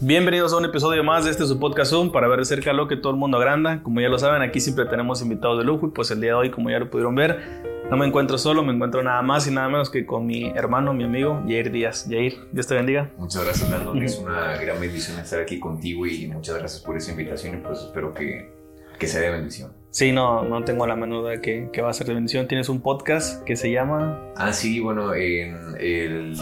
Bienvenidos a un episodio más de este su podcast Zoom para ver de cerca lo que todo el mundo agranda. Como ya lo saben, aquí siempre tenemos invitados de lujo y pues el día de hoy, como ya lo pudieron ver, no me encuentro solo, me encuentro nada más y nada menos que con mi hermano, mi amigo Jair Díaz. Jair, Dios te bendiga. Muchas gracias, Brandon. Es una gran bendición estar aquí contigo y muchas gracias por esa invitación y pues espero que, que sea de bendición. Sí, no, no tengo la menor duda que, que va a ser de bendición. Tienes un podcast que se llama... Ah, sí, bueno, en el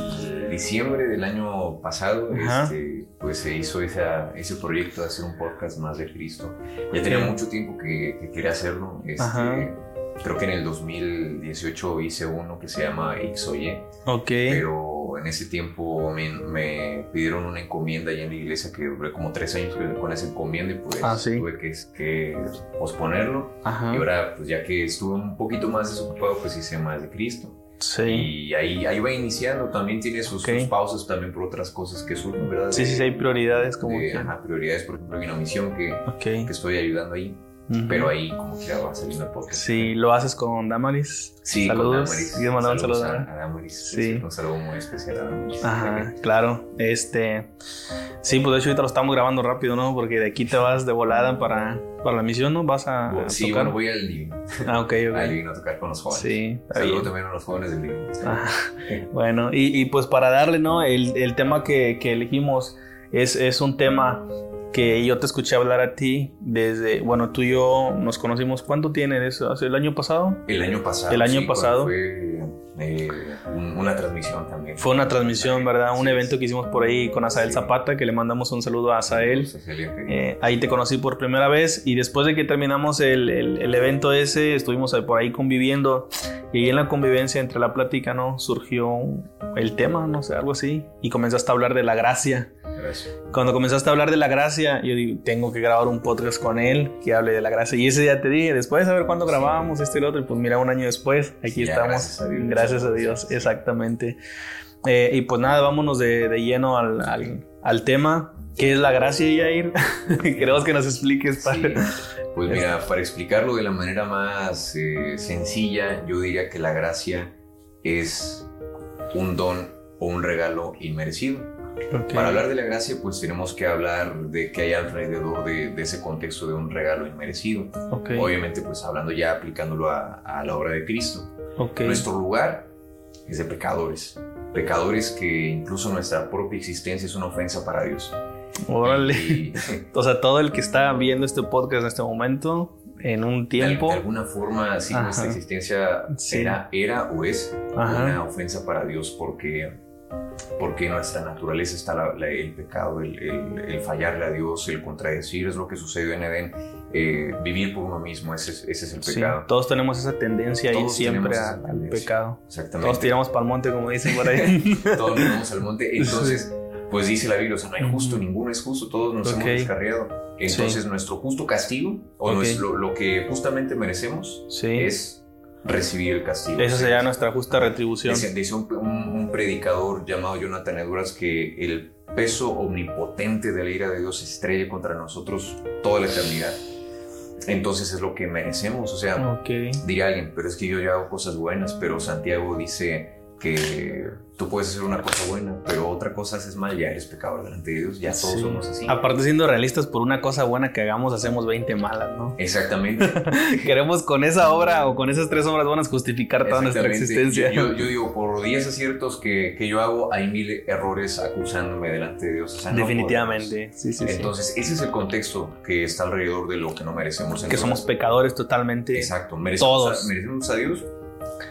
diciembre del año pasado, este, pues se hizo esa, ese proyecto de hacer un podcast más de Cristo. Ya tenía mucho tiempo que, que quería hacerlo. Este, creo que en el 2018 hice uno que se llama X. Ok. Pero en ese tiempo me, me, pidieron una encomienda allá en la iglesia que duré como tres años con esa encomienda y pues Ah, sí. tuve que, que posponerlo. Ajá. Y ahora, pues ya que estuve un poquito más desocupado, pues hice más de Cristo. Sí. Y ahí, ahí va iniciando. También tiene sus, Ok. sus pausas también por otras cosas que surgen, ¿verdad? Sí, sí, sí, hay prioridades como de- que... ajá, prioridades, por ejemplo, hay una misión que, Ok. que estoy ayudando ahí. Pero ahí como que va saliendo el podcast. Sí, lo haces con Damaris. Sí, con Saludos. Damaris. ¿Quieres mandar un Saludos saludo? a, a Damaris. Sí. Un saludo muy especial a Damaris. Ajá, claro. Este. Sí, pues de hecho ahorita lo estamos grabando rápido, ¿no? Porque de aquí te vas de volada para, para la misión, ¿no? Vas a, a Sí, tocar. bueno, voy al divino. Ah, ok, ok. Al divino a tocar con los jóvenes. Sí, está Saludo bien. también a los jóvenes del divino. Ajá. Bueno, y, y pues para darle, ¿no? El, el tema que, que elegimos es, es un tema que yo te escuché hablar a ti desde, bueno, tú y yo nos conocimos, ¿cuánto tiene eso? ¿Hace el año pasado? El año pasado. El año sí, pasado. Fue eh, un- una transmisión también. Fue una transmisión, ¿verdad? Un Sí, evento sí. que hicimos por ahí con Asael Sí. Zapata, que le mandamos un saludo a Asael. Eh, ahí te conocí por primera vez y después de que terminamos el, el- el evento ese, estuvimos por ahí conviviendo y ahí en la convivencia entre la plática, ¿no? Surgió el tema, no sé, algo así, y comenzaste a hablar de la gracia. Gracias. Cuando comenzaste a hablar de la gracia, yo digo, tengo que grabar un podcast con él que hable de la gracia. Y ese día te dije, después de saber cuándo grabábamos este y lo otro, y pues mira, un año después, aquí Ya, estamos. gracias a Dios. Gracias a Dios, exactamente. Eh, y pues nada, vámonos de, de lleno al, al- al tema. ¿Qué es la gracia, Yair? Queremos que nos expliques. Sí. padre. Pues mira, para explicarlo de la manera más eh, sencilla, yo diría que la gracia es un don o un regalo inmerecido. Ok. Para hablar de la gracia, pues tenemos que hablar de qué hay alrededor de, de ese contexto de un regalo inmerecido. Ok. Obviamente, pues hablando ya, aplicándolo a, a la obra de Cristo. Ok. Nuestro lugar es de pecadores. Pecadores que incluso nuestra propia existencia es una ofensa para Dios. Órale. Y, O sea, todo el que está viendo este podcast en este momento, en un tiempo. De, de alguna forma, sí, Ajá. nuestra existencia Sí. era, era o es Ajá. una ofensa para Dios porque, porque en nuestra naturaleza está la- la- el pecado, el, el- el fallarle a Dios, el contradecir, es lo que sucedió en Edén, eh, vivir por uno mismo, ese, es- ese es el Sí, pecado. todos tenemos esa tendencia ahí Todos siempre tenemos a- esa al tendencia. pecado. Exactamente. Todos tiramos para el monte, como dicen por ahí. Todos nos vamos al monte. Entonces, pues dice la Biblia, o sea, no hay justo, ninguno es justo, todos nos Ok. hemos descarriado. Entonces, nuestro justo castigo, o Ok. nuestro- lo que justamente merecemos, Sí. es recibir el castigo. Esa sería nuestra justa retribución. Dice, un, un- un predicador llamado Jonathan Edwards que el peso omnipotente de la ira de Dios estrella contra nosotros toda la eternidad. Entonces es lo que merecemos. O sea, Ok. diría alguien, pero es que yo ya hago cosas buenas, pero Santiago dice que tú puedes hacer una cosa buena, pero otra cosa haces mal, ya eres pecador delante de Dios, ya todos Sí. somos así. Aparte, siendo realistas, por una cosa buena que hagamos, hacemos 20 malas, ¿no? Exactamente. Queremos con esa obra o con esas tres obras buenas justificar toda nuestra existencia. Yo, yo digo, por 10 aciertos que, que yo hago, hay mil errores acusándome delante de Dios. O sea, no Definitivamente. Sí, sí. Entonces, ese es el contexto que está alrededor de lo que no merecemos. que somos pecadores totalmente. Exacto. ¿Merecemos, Todos. A, ¿Merecemos a Dios?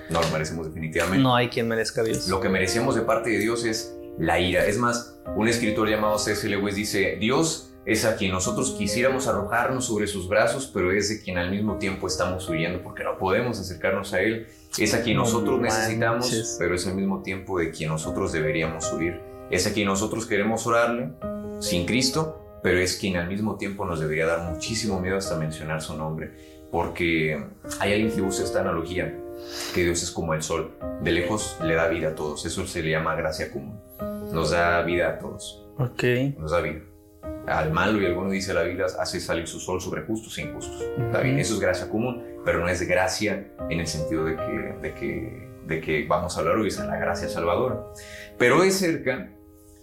No lo merecemos definitivamente. No hay quien merezca a Dios. Lo que merecemos de parte de Dios es la ira. Es más, un escritor llamado C.S. Lewis dice, Dios es a quien nosotros quisiéramos arrojarnos sobre sus brazos, pero es de quien al mismo tiempo estamos huyendo porque no podemos acercarnos a Él. Es a quien No nosotros necesitamos, pero es al mismo tiempo de quien nosotros deberíamos huir. Es a quien nosotros queremos orarle sin Cristo, pero es quien al mismo tiempo nos debería dar muchísimo miedo hasta mencionar su nombre. Porque hay alguien que usa esta analogía, que Dios es como el sol, de lejos le da vida a todos, eso se le llama gracia común, nos da vida a todos, Ok. nos da vida. Al malo y alguno dice la Biblia hace salir su sol sobre justos e injustos. Está bien, eso es gracia común, pero no es gracia en el sentido de que, de que, de que vamos a hablar hoy, es la gracia salvadora. Pero es cerca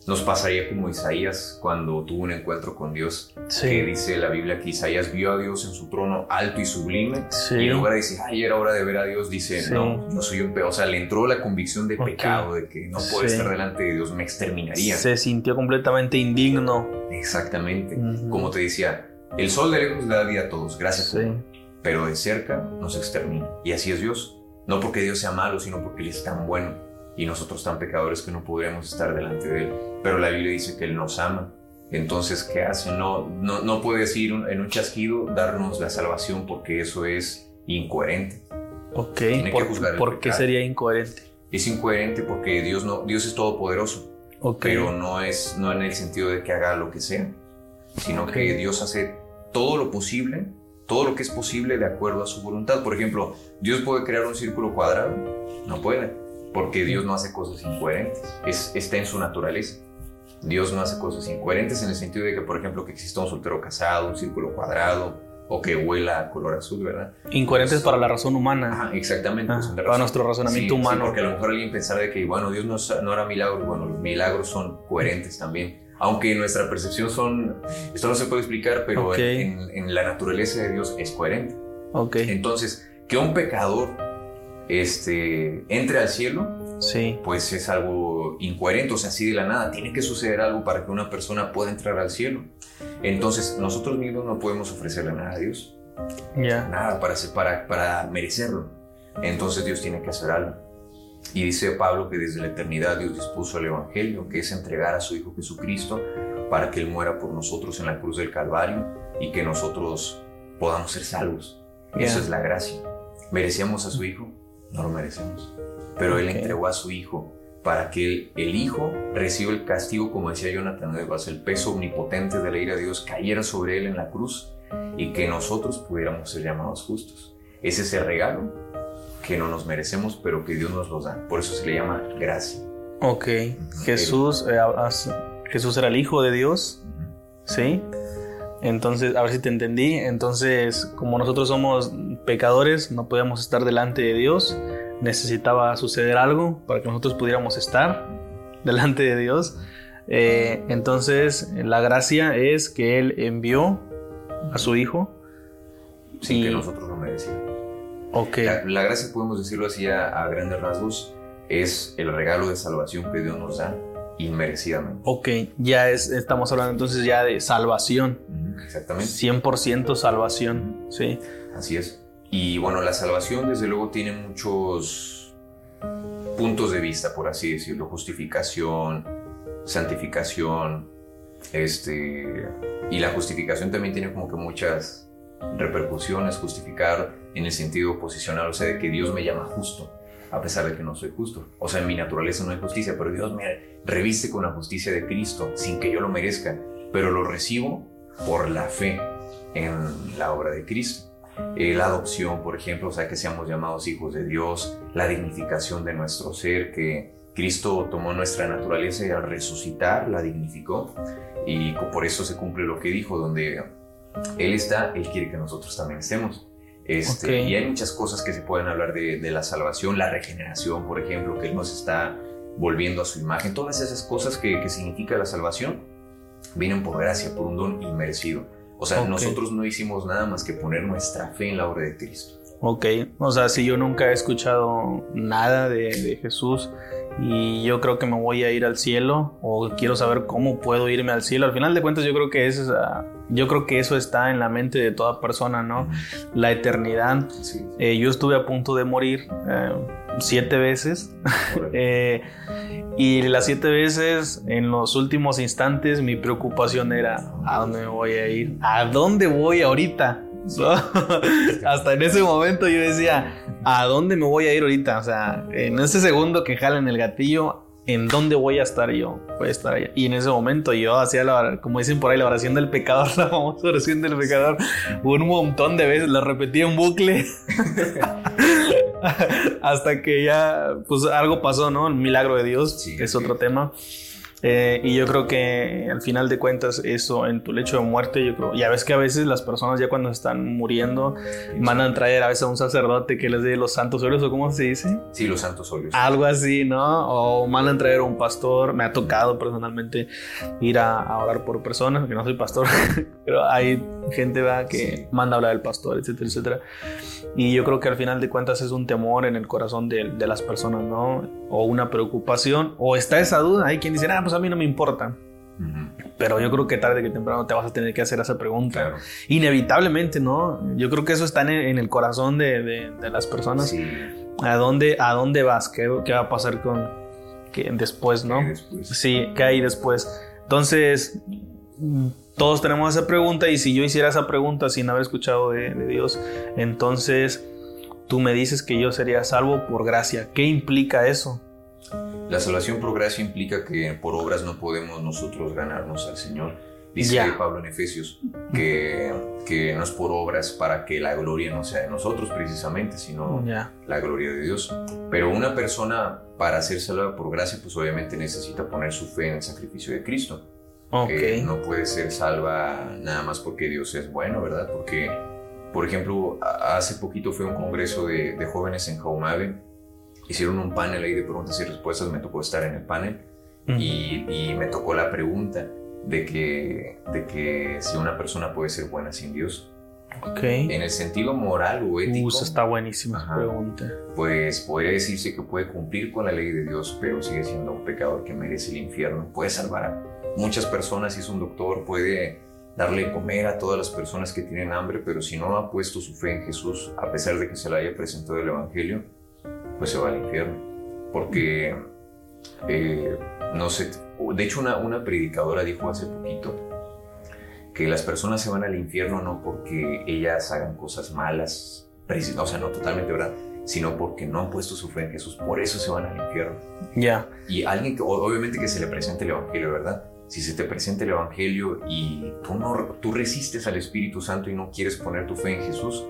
nos pasaría como Isaías cuando tuvo un encuentro con Dios, que dice la Biblia que Isaías vio a Dios en su trono alto y sublime, y en lugar de decir, ay, era hora de ver a Dios, dice, no, yo soy un peor. O sea, le entró la convicción de pecado, de que no puede estar delante de Dios, me exterminaría. Se sintió completamente indigno. Exactamente. Como te decía, el sol de lejos le da vida a todos, gracias. Pero de cerca nos extermina. Y así es Dios. No porque Dios sea malo, sino porque Él es tan bueno y nosotros tan pecadores que no podríamos estar delante de Él. Pero la Biblia dice que Él nos ama. Entonces, ¿qué hace? No, no, no puede decir en un chasquido darnos la salvación porque eso es incoherente. Ok, ¿por, ¿por qué sería incoherente? Es incoherente porque Dios, no, Dios es todopoderoso. Okay. Pero no es no en el sentido de que haga lo que sea, sino que Dios hace todo lo posible, todo lo que es posible de acuerdo a su voluntad. Por ejemplo, Dios puede crear un círculo cuadrado, no puede porque Dios no hace cosas incoherentes, es, está en su naturaleza. Dios no hace cosas incoherentes en el sentido de que, por ejemplo, que exista un soltero casado, un círculo cuadrado, o que huela a color azul, ¿verdad? Incoherentes para la razón humana. exactamente. Pues, para nuestro razonamiento humano. porque a lo mejor alguien pensara de que, bueno, Dios no, no hará milagros. Bueno, los milagros son coherentes también. Aunque nuestra percepción son, esto no se puede explicar, pero en, en, la naturaleza de Dios es coherente. Okay. Entonces, que un pecador este, entre al cielo, sí. pues es algo incoherente, o sea, así de la nada. Tiene que suceder algo para que una persona pueda entrar al cielo. Entonces, nosotros mismos no podemos ofrecerle nada a Dios. Nada para, para, para merecerlo. Entonces, Dios tiene que hacer algo. Y dice Pablo que desde la eternidad Dios dispuso el Evangelio, que es entregar a su Hijo Jesucristo para que Él muera por nosotros en la cruz del Calvario y que nosotros podamos ser salvos. Eso es la gracia. ¿Merecíamos a su Hijo? no lo merecemos. Pero Él entregó a su Hijo para que el, Hijo reciba el castigo, como decía Jonathan Evas, el peso omnipotente de la ira de Dios cayera sobre Él en la cruz y que nosotros pudiéramos ser llamados justos. Ese es el regalo que no nos merecemos, pero que Dios nos lo da. Por eso se le llama gracia. Ok, Jesús, eh, Jesús era el Hijo de Dios, ¿sí? Entonces, a ver si te entendí. Entonces, como nosotros somos pecadores, no podíamos estar delante de Dios. Necesitaba suceder algo para que nosotros pudiéramos estar delante de Dios. Eh, entonces, la gracia es que Él envió a su Hijo. Sin que nosotros lo merecíamos. Okay. La, gracia, podemos decirlo así a grandes rasgos, es el regalo de salvación que Dios nos da inmerecidamente. Ok, ya es, estamos hablando entonces ya de salvación. Exactamente. 100% salvación, sí. Así es. Y bueno, la salvación desde luego tiene muchos puntos de vista, por así decirlo. Justificación, santificación, este... Y la justificación también tiene como que muchas repercusiones, justificar en el sentido posicional, o sea, de que Dios me llama justo a pesar de que no soy justo. O sea, en mi naturaleza no hay justicia, pero Dios me reviste con la justicia de Cristo sin que yo lo merezca, pero lo recibo por la fe en la obra de Cristo. Eh, la adopción, por ejemplo, o sea, que seamos llamados hijos de Dios, la dignificación de nuestro ser, que Cristo tomó nuestra naturaleza y al resucitar la dignificó y por eso se cumple lo que dijo, donde Él está, Él quiere que nosotros también estemos. Este, y hay muchas cosas que se pueden hablar de, la salvación, la regeneración, por ejemplo, que Él nos está volviendo a su imagen. Todas esas cosas que, significa la salvación vienen por gracia, por un don inmerecido. O sea, nosotros no hicimos nada más que poner nuestra fe en la obra de Cristo. Ok, o sea, si yo nunca he escuchado nada de, de Jesús, y yo creo que me voy a ir al cielo o quiero saber cómo puedo irme al cielo. Al final de cuentas yo creo que es, yo creo que eso está en la mente de toda persona, ¿no? La eternidad. Eh, yo estuve a punto de morir eh, siete veces eh, y las siete veces en los últimos instantes mi preocupación era ¿a dónde me voy a ir? ¿A dónde voy ahorita? Hasta en ese momento yo decía, ¿a dónde me voy a ir ahorita? O sea, en ese segundo que jalen el gatillo, ¿en dónde voy a estar yo? Voy a estar allá. Y en ese momento yo hacía la, como dicen por ahí, la oración del pecador, la famosa oración del pecador, un montón de veces, la repetí en bucle. Hasta que ya, pues algo pasó, ¿no? El milagro de Dios, que es otro tema. Eh, y yo creo que al final de cuentas eso en tu lecho de muerte, yo creo, ya ves que a veces las personas ya cuando están muriendo mandan traer a veces a un sacerdote que les dé los santos óleos o cómo se dice. Sí, los santos óleos. Algo así, ¿no? O mandan traer a un pastor. Me ha tocado personalmente ir a, orar por personas, que no soy pastor, pero hay gente ¿verdad? que manda a hablar del pastor, etcétera, etcétera. Y yo creo que al final de cuentas es un temor en el corazón de, de las personas, ¿no? O una preocupación, o está esa duda. Hay quien dice, ah, pues a mí no me importa. Pero yo creo que tarde que temprano te vas a tener que hacer esa pregunta. Inevitablemente, ¿no? Yo creo que eso está en el, corazón de, de, las personas. ¿A, dónde, ¿A dónde vas? ¿Qué, qué va a pasar con que después, no? Sí, ¿qué hay después? Entonces, todos tenemos esa pregunta y si yo hiciera esa pregunta sin haber escuchado de, de Dios, entonces tú me dices que yo sería salvo por gracia. ¿Qué implica eso? La salvación por gracia implica que por obras no podemos nosotros ganarnos al Señor. Dice Pablo en Efesios que, que, no es por obras para que la gloria no sea de nosotros precisamente, sino la gloria de Dios. Pero una persona para ser salva por gracia, pues obviamente necesita poner su fe en el sacrificio de Cristo. Okay. no puede ser salva nada más porque Dios es bueno, ¿verdad? Porque, por ejemplo, hace poquito fue un congreso de, de jóvenes en Jaumave hicieron un panel ahí de preguntas y respuestas, me tocó estar en el panel y, y, me tocó la pregunta de que, de que si una persona puede ser buena sin Dios. Okay. En el sentido moral o ético. Uh, está buenísima pregunta. Pues podría decirse que puede cumplir con la ley de Dios, pero sigue siendo un pecador que merece el infierno. Puede salvar a muchas personas si es un doctor, puede darle comer a todas las personas que tienen hambre, pero si no ha puesto su fe en Jesús, a pesar de que se le haya presentado el Evangelio, pues se va al infierno. Porque, eh, no sé, de hecho una, una predicadora dijo hace poquito que las personas se van al infierno no porque ellas hagan cosas malas, o sea, no totalmente verdad, sino porque no han puesto su fe en Jesús, por eso se van al infierno. Ya. Y alguien que, obviamente que se le presente el Evangelio, ¿verdad? Si se te presenta el Evangelio y tú, no, tú resistes al Espíritu Santo y no quieres poner tu fe en Jesús,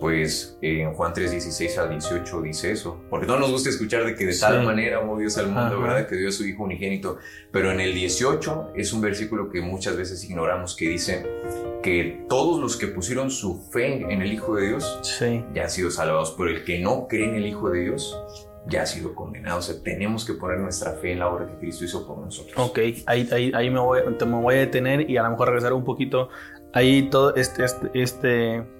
pues en Juan 3, 16 al 18 dice eso. Porque no nos gusta escuchar de que de tal manera amó Dios al mundo, ¿verdad? Que dio a su Hijo unigénito. Pero en el 18 es un versículo que muchas veces ignoramos que dice que todos los que pusieron su fe en el Hijo de Dios ya han sido salvados. Pero el que no cree en el Hijo de Dios ya ha sido condenado. O sea, tenemos que poner nuestra fe en la obra que Cristo hizo por nosotros. Ok, ahí, ahí, ahí me, voy, me voy a detener y a lo mejor regresar un poquito. Ahí todo este, este, este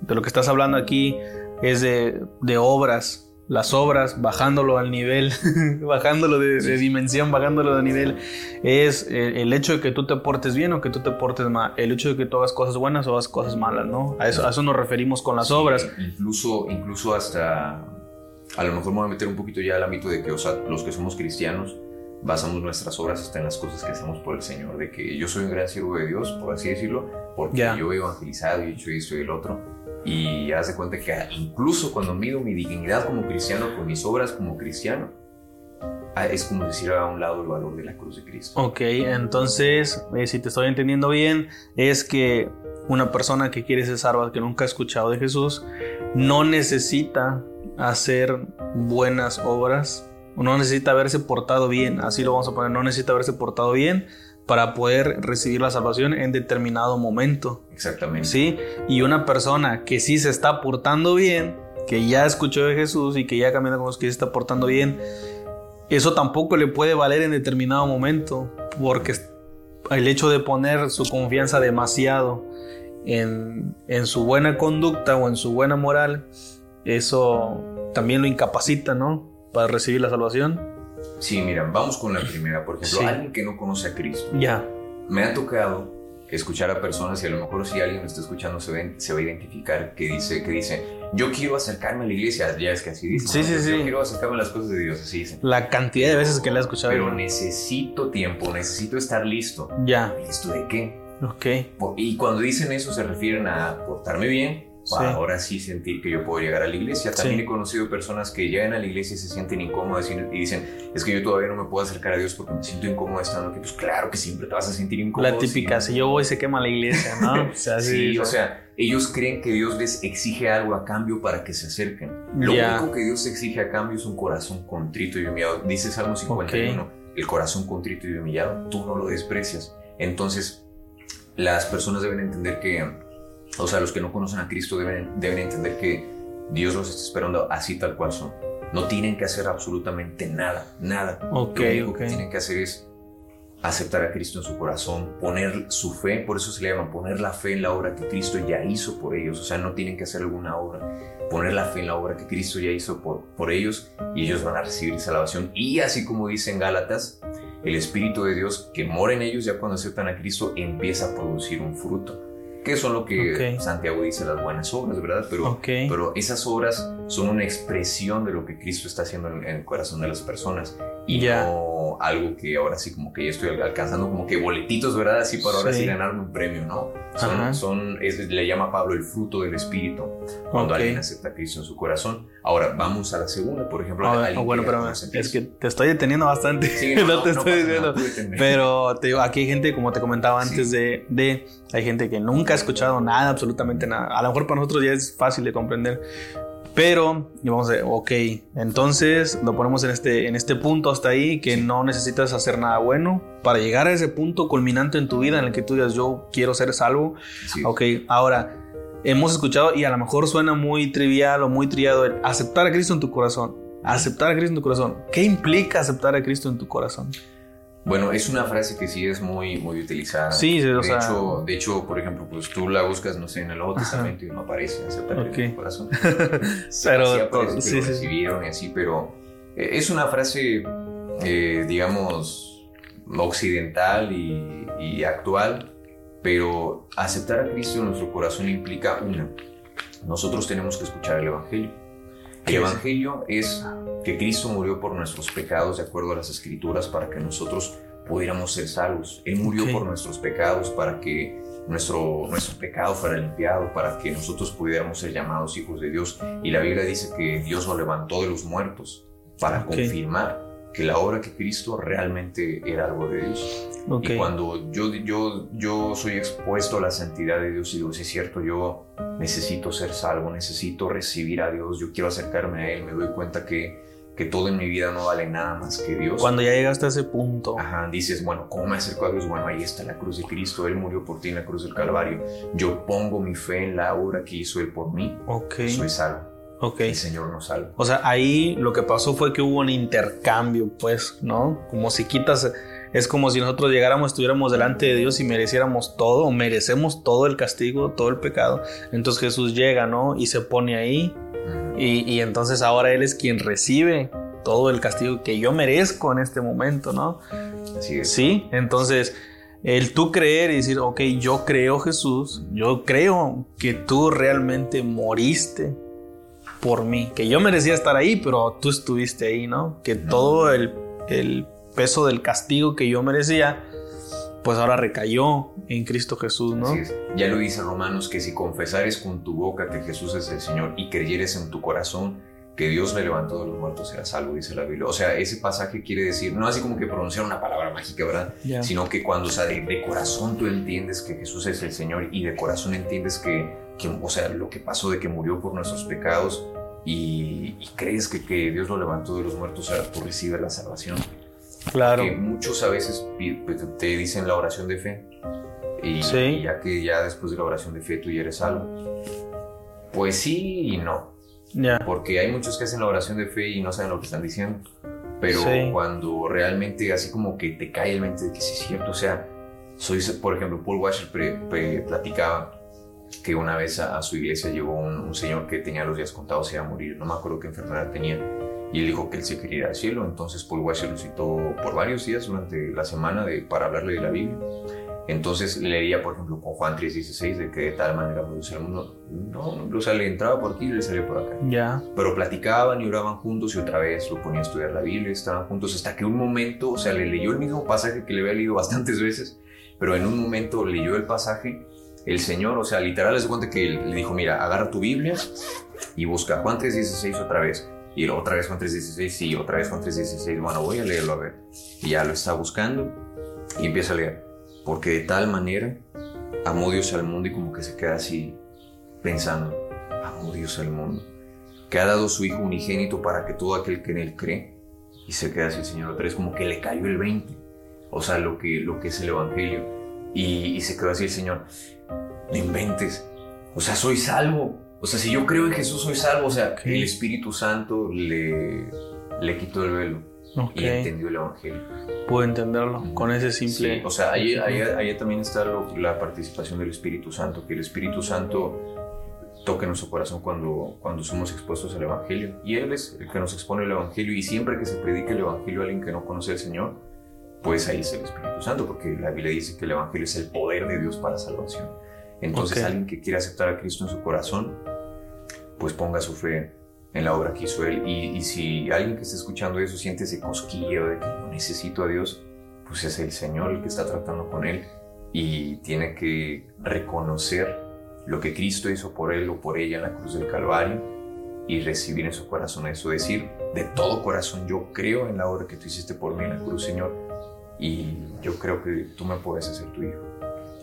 de lo que estás hablando aquí es de, obras, las obras, bajándolo al nivel, bajándolo de, dimensión, bajándolo de nivel, es el, hecho de que tú te portes bien o que tú te portes mal, el hecho de que tú hagas cosas buenas o hagas cosas malas, ¿no? A eso, a eso nos referimos con las obras. Incluso, incluso hasta, a lo mejor me voy a meter un poquito ya al ámbito de que, o sea, los que somos cristianos, basamos nuestras obras hasta en las cosas que hacemos por el Señor, de que yo soy un gran siervo de Dios, por así decirlo, porque yo he evangelizado y he hecho esto y el otro, y haz de cuenta que incluso cuando mido mi dignidad como cristiano con mis obras como cristiano, ah, es como decir a un lado el valor de la cruz de Cristo. Ok, entonces, eh, si te estoy entendiendo bien, es que una persona que quiere ser salva, que nunca ha escuchado de Jesús, no necesita hacer buenas obras, no necesita haberse portado bien, así lo vamos a poner, no necesita haberse portado bien para poder recibir la salvación en determinado momento. Exactamente. Sí, y una persona que sí se está portando bien, que ya escuchó de Jesús y que ya camina con los que se está portando bien, eso tampoco le puede valer en determinado momento, porque el hecho de poner su confianza demasiado en, en su buena conducta o en su buena moral, eso también lo incapacita, ¿no? Para recibir la salvación. Sí, mira, vamos con la primera. Por ejemplo, alguien que no conoce a Cristo. Ya. Me ha tocado escuchar a personas y a lo mejor si alguien me está escuchando se, se va a identificar que dice, que dice, yo quiero acercarme a la iglesia, ya es que así dice. Sí, sí, sí. Yo quiero acercarme a las cosas de Dios, así dice. La cantidad de veces que le he escuchado. Pero necesito tiempo, necesito estar listo. Ya. ¿Listo de qué? Ok. Y cuando dicen eso se refieren a portarme bien, ahora sí sentir que yo puedo llegar a la iglesia. También he conocido personas que llegan a la iglesia y se sienten incómodas y, dicen, es que yo todavía no me puedo acercar a Dios porque me siento incómoda estando aquí. Pues claro que siempre te vas a sentir incómodo. La típica, si yo voy se quema la iglesia, ¿no? o sea, sí, o sea, ellos creen que Dios les exige algo a cambio para que se acerquen. Lo único que Dios exige a cambio es un corazón contrito y humillado. Dice Salmo 51. el corazón contrito y humillado, tú no lo desprecias. Entonces, las personas deben entender que, o sea, los que no conocen a Cristo deben, deben entender que Dios los está esperando así tal cual son. No tienen que hacer absolutamente nada, nada. Ok, lo único que tienen que hacer es aceptar a Cristo en su corazón, poner su fe, por eso se le llama poner la fe en la obra que Cristo ya hizo por ellos, o sea, no tienen que hacer alguna obra, poner la fe en la obra que Cristo ya hizo por, por ellos y ellos van a recibir salvación. Y así como dice en Gálatas, el Espíritu de Dios que mora en ellos ya cuando aceptan a Cristo empieza a producir un fruto, que son lo que Ok. Santiago dice las buenas obras, ¿verdad? Pero, Ok. pero esas obras son una expresión de lo que Cristo está haciendo en, en el corazón de las personas y no algo que ahora sí como que ya estoy alcanzando como que boletitos, ¿verdad? Así para ahora Sí. sí ganarme un premio, ¿no? Son, son es- le llama Pablo el fruto del Espíritu cuando Ok. alguien acepta a Cristo en su corazón. Ahora vamos a la segunda, por ejemplo. Ah, alguien bueno, que pero a es que te estoy deteniendo bastante. Sí, no, te estoy pasa nada, diciendo. Pero te digo, aquí hay gente, como te comentaba antes de, de, hay gente que nunca ha escuchado nada, absolutamente nada. A lo mejor para nosotros ya es fácil de comprender. Pero, y vamos a ver, ok, entonces lo ponemos en este, en este punto hasta ahí, que no necesitas hacer nada bueno para llegar a ese punto culminante en tu vida en el que tú digas, yo quiero ser salvo. Sí. Ok, ahora, hemos escuchado y a lo mejor suena muy trivial o muy triado el aceptar a Cristo en tu corazón. Aceptar a Cristo en tu corazón. ¿Qué implica aceptar a Cristo en tu corazón? Bueno, es una frase que sí es muy, muy utilizada. Sí, sí, o de, sea- hecho, de hecho, por ejemplo, pues tú la buscas, no sé, en el Nuevo. Testamento y no aparece a Cristo en tu corazón. Pero, sí aparece sí, sí. recibieron y así, pero eh, es una frase, eh, digamos, occidental y, y actual, pero aceptar a Cristo en nuestro corazón implica una, nosotros tenemos que escuchar el Evangelio. El. Evangelio es que Cristo murió por nuestros pecados de acuerdo a las escrituras para que nosotros pudiéramos ser salvos. Él murió por nuestros pecados para que nuestro, nuestro pecado fuera limpiado, para que nosotros pudiéramos ser llamados hijos de Dios. Y la Biblia dice que Dios lo levantó de los muertos para confirmar que la obra que Cristo realmente era algo de Dios. Ok. Y cuando yo, yo, yo soy expuesto a la santidad de Dios y digo, sí es cierto, yo necesito ser salvo, necesito recibir a Dios, yo quiero acercarme a Él, me doy cuenta que, que todo en mi vida no vale nada más que Dios. Cuando ya llegaste a ese punto. Ajá, dices, bueno, ¿cómo me acerco a Dios? Bueno, ahí está la cruz de Cristo, Él murió por ti en la cruz del Calvario. Yo pongo mi fe en la obra que hizo Él por mí, Ok. soy salvo, Ok. el Señor nos salva. O sea, ahí lo que pasó fue que hubo un intercambio, pues, ¿no? Como si quitas, es como si nosotros llegáramos, estuviéramos delante de Dios y mereciéramos todo, o merecemos todo el castigo, todo el pecado. Entonces Jesús llega, ¿no? Y se pone ahí, y, y entonces ahora Él es quien recibe todo el castigo que yo merezco en este momento, ¿no? Así es. Sí, entonces el tú creer y decir, ok, yo creo Jesús, yo creo que tú realmente moriste por mí, que yo merecía estar ahí, pero tú estuviste ahí, ¿no? Que todo el, el peso del castigo que yo merecía, pues ahora recayó en Cristo Jesús, ¿no? Así es. Ya lo dice Romanos que si confesares con tu boca que Jesús es el Señor y creyeres en tu corazón que Dios me levantó de los muertos serás salvo, dice la Biblia. O sea, ese pasaje quiere decir, no así como que pronunciar una palabra mágica, ¿verdad? Sino que cuando, o sea, de, de corazón tú entiendes que Jesús es el Señor y de corazón entiendes que, que o sea, lo que pasó de que murió por nuestros pecados y, y crees que, que Dios lo levantó de los muertos, o sea, tú recibes la salvación Claro. que muchos a veces te dicen la oración de fe y, Sí. y ya que ya después de la oración de fe tú ya eres salvo. Pues sí y no, Ya. porque hay muchos que hacen la oración de fe y no saben lo que están diciendo. Pero Sí. cuando realmente así como que te cae el mente de que sí es cierto, o sea, soy, por ejemplo, Paul Washer pre- pre- platicaba que una vez a, a su iglesia llegó un, un señor que tenía los días contados y iba a morir, no me acuerdo qué enfermedad tenía, y él dijo que él se quería ir al cielo, entonces Paul Washer lo citó por varios días durante la semana de, para hablarle de la Biblia. Entonces leía, por ejemplo, con Juan 3:16, de que de tal manera Dios al mundo. No, o sea, le entraba por aquí y le salía por acá. Ya. Pero platicaban y oraban juntos y otra vez lo ponía a estudiar la Biblia, estaban juntos hasta que un momento, o sea, le leyó el mismo pasaje que le había leído bastantes veces, pero en un momento leyó el pasaje, el Señor, o sea, literal les cuenta que le dijo, mira, agarra tu Biblia y busca Juan 3:16 otra vez. Y otra vez Juan 3:16 y otra vez Juan 3:16. Bueno, voy a leerlo a ver. Y ya lo está buscando y empieza a leer. Porque de tal manera amó Dios al mundo y como que se queda así pensando, amó Dios al mundo, que ha dado su Hijo unigénito para que todo aquel que en Él cree Y se queda así el Señor otra vez, como que le cayó el 20. O sea, lo que, lo que es el Evangelio. Y, y se quedó así el Señor, no inventes. O sea, soy salvo. O sea, si yo creo en Jesús, soy salvo. O sea, el Espíritu Santo le, le quitó el velo. Y entendió el Evangelio. Puedo entenderlo con ese simple. Sí, o sea, ahí, ahí, también está la participación del Espíritu Santo, que el Espíritu Santo toque nuestro corazón cuando, cuando somos expuestos al Evangelio. Y Él es el que nos expone el Evangelio. Y siempre que se predique el Evangelio a alguien que no conoce al Señor, pues ahí es el Espíritu Santo, porque la Biblia dice que el Evangelio es el poder de Dios para salvación. Entonces, alguien que quiera aceptar a Cristo en su corazón, pues ponga su fe en la obra que hizo Él. Y, si alguien que está escuchando eso siente ese cosquillo de que necesito a Dios, pues es el Señor el que está tratando con Él y tiene que reconocer lo que Cristo hizo por Él o por ella en la cruz del Calvario y recibir en su corazón eso, decir de todo corazón, yo creo en la obra que tú hiciste por mí en la cruz, Señor, y yo creo que tú me puedes hacer tu hijo.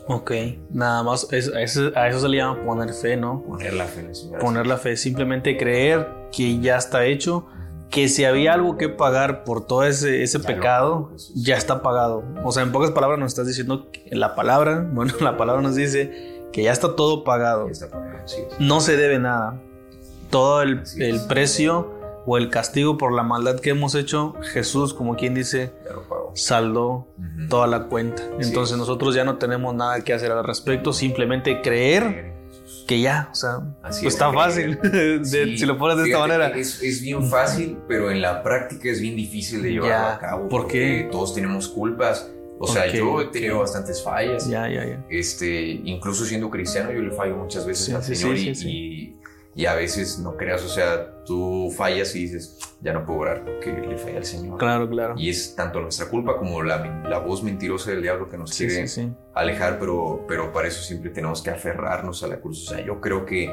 Ok, nada más, a eso se le llama poner fe, ¿no? Poner la fe en el Señor. Poner la fe, simplemente creer que ya está hecho, que si había algo que pagar por todo ese, ese pecado, ya está pagado. O sea, en pocas palabras nos estás diciendo que la palabra, bueno, la palabra nos dice que ya está todo pagado. No se debe nada. Todo el, el precio o el castigo por la maldad que hemos hecho, Jesús, como quien dice, saldó toda la cuenta. Entonces nosotros ya no tenemos nada que hacer al respecto, simplemente creer que ya, o sea, pues está fácil, si lo pones de esta manera. Es, es, bien fácil, pero en la práctica es bien difícil de llevarlo a cabo. ¿Por porque todos tenemos culpas. O sea, yo he tenido bastantes fallas. Ya, ya, ya. Este, incluso siendo cristiano, yo le fallo muchas veces al Señor y y a veces no creas, o sea, tú fallas y dices, ya no puedo orar porque le falla al Señor. Claro, claro. Y es tanto nuestra culpa como la, la voz mentirosa del diablo que nos quiere alejar, pero, pero para eso siempre tenemos que aferrarnos a la cruz. O sea, yo creo que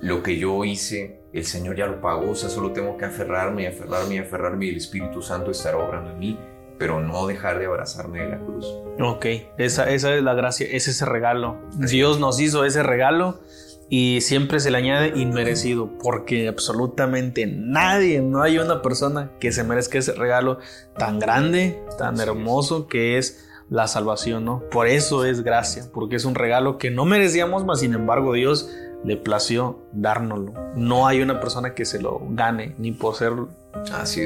lo que yo hice, el Señor ya lo pagó, o sea, solo tengo que aferrarme y aferrarme y aferrarme y el Espíritu Santo estará obrando en mí pero no dejar de abrazarme de la cruz. Ok, esa, esa es la gracia, es ese regalo. Dios nos hizo ese regalo y siempre se le añade inmerecido, porque absolutamente nadie, no hay una persona que se merezca ese regalo tan grande, tan hermoso que es la salvación, ¿no? Por eso es gracia, porque es un regalo que no merecíamos, mas sin embargo Dios le plació dárnoslo. No hay una persona que se lo gane, ni por ser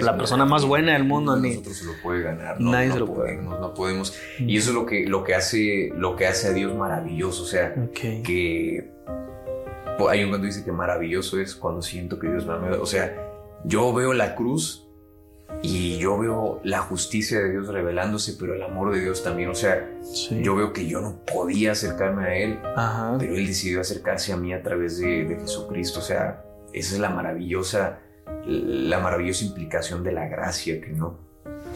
la persona más buena del mundo. ni nosotros se lo puede ganar. nadie se lo puede. No podemos. Y eso es lo que, lo que, hace, lo que hace a Dios maravilloso. O sea, que hay un cuando dice que maravilloso es cuando siento que Dios me ama. O sea, yo veo la cruz y yo veo la justicia de Dios revelándose, pero el amor de Dios también. O sea, yo veo que yo no podía acercarme a Él, pero Él decidió acercarse a mí a través de, de, Jesucristo. O sea, esa es la maravillosa, la maravillosa implicación de la gracia que no.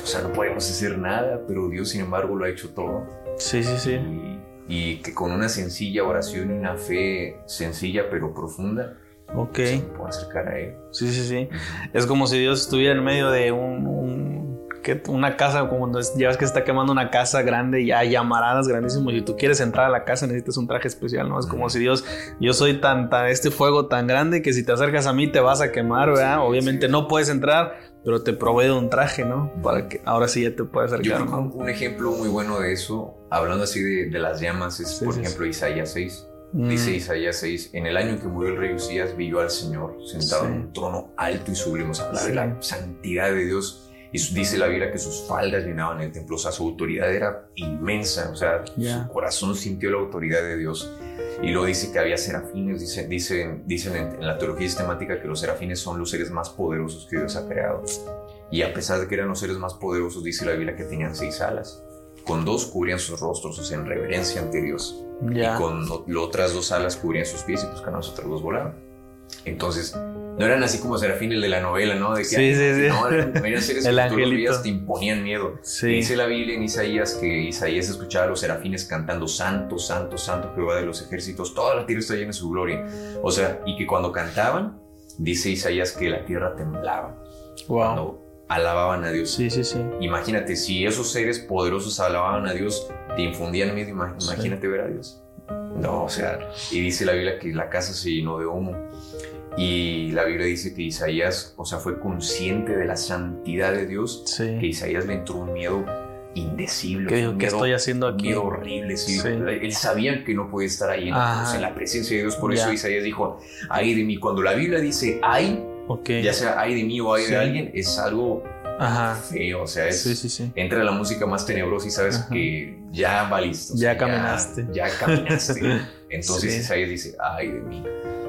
O sea, no podemos hacer nada, pero Dios, sin embargo, lo ha hecho todo. Sí, sí, sí y que con una sencilla oración y una fe sencilla pero profunda Ok. Se puede acercar a Él. Sí, sí, sí. Es como si Dios estuviera en medio de un, una casa, como cuando ya ves que se está quemando una casa grande y hay llamaradas grandísimas. Y si tú quieres entrar a la casa, necesitas un traje especial, ¿no? Es como si Dios, yo soy tan, tan, este fuego tan grande que si te acercas a mí te vas a quemar, ¿verdad? Obviamente no puedes entrar, pero te provee un traje, ¿no? Para que ahora sí ya te puedas acercar. Yo un ejemplo muy bueno de eso, hablando así de, las llamas, es por ejemplo Isaías 6. Mm. Dice Isaías 6, en el año en que murió el rey Usías, vio al Señor sentado en un trono alto y sublime, o de la santidad de Dios. Y dice la Biblia que sus faldas llenaban el templo, o sea, su autoridad era inmensa, o sea, su corazón sintió la autoridad de Dios. Y luego dice que había serafines, dicen, dicen, dicen en, la teología sistemática que los serafines son los seres más poderosos que Dios ha creado. Y a pesar de que eran los seres más poderosos, dice la Biblia que tenían seis alas. Con dos cubrían sus rostros, o sea, en reverencia ante Dios. Y con las otras dos alas cubrían sus pies y pues con las otras dos volaban. Entonces, no eran así como serafines de la novela, ¿no? De que, sí, sí, sí. No, eran, seres que te imponían miedo. Dice la Biblia en Isaías que Isaías escuchaba a los serafines cantando Santo, Santo, Santo Jehová de los ejércitos, toda la tierra está llena de su gloria. O sea, y que cuando cantaban, dice Isaías que la tierra temblaba. Wow. Cuando alababan a Dios. Sí, sí, sí. Imagínate, si esos seres poderosos alababan a Dios, te infundían miedo, imagínate ver a Dios. No, o sea, y dice la Biblia que la casa se llenó de humo. Y la Biblia dice que Isaías, o sea, fue consciente de la santidad de Dios, Sí. que Isaías le entró un miedo indecible. Que dijo, un ¿qué estoy haciendo aquí? miedo horrible, sí. Sí. Él sabía que no podía estar ahí en, en la presencia de Dios, por Ya. eso Isaías dijo, ay de mí. Cuando la Biblia dice ay, Ok. ya sea ay de mí o ay Sí. de alguien, es algo Ajá. feo, o sea, es, Sí, sí, sí. entra la música más tenebrosa y sabes Ajá. que ya valiste. o Ya caminaste. Ya, caminaste. Entonces. Isaías dice, ay de mí,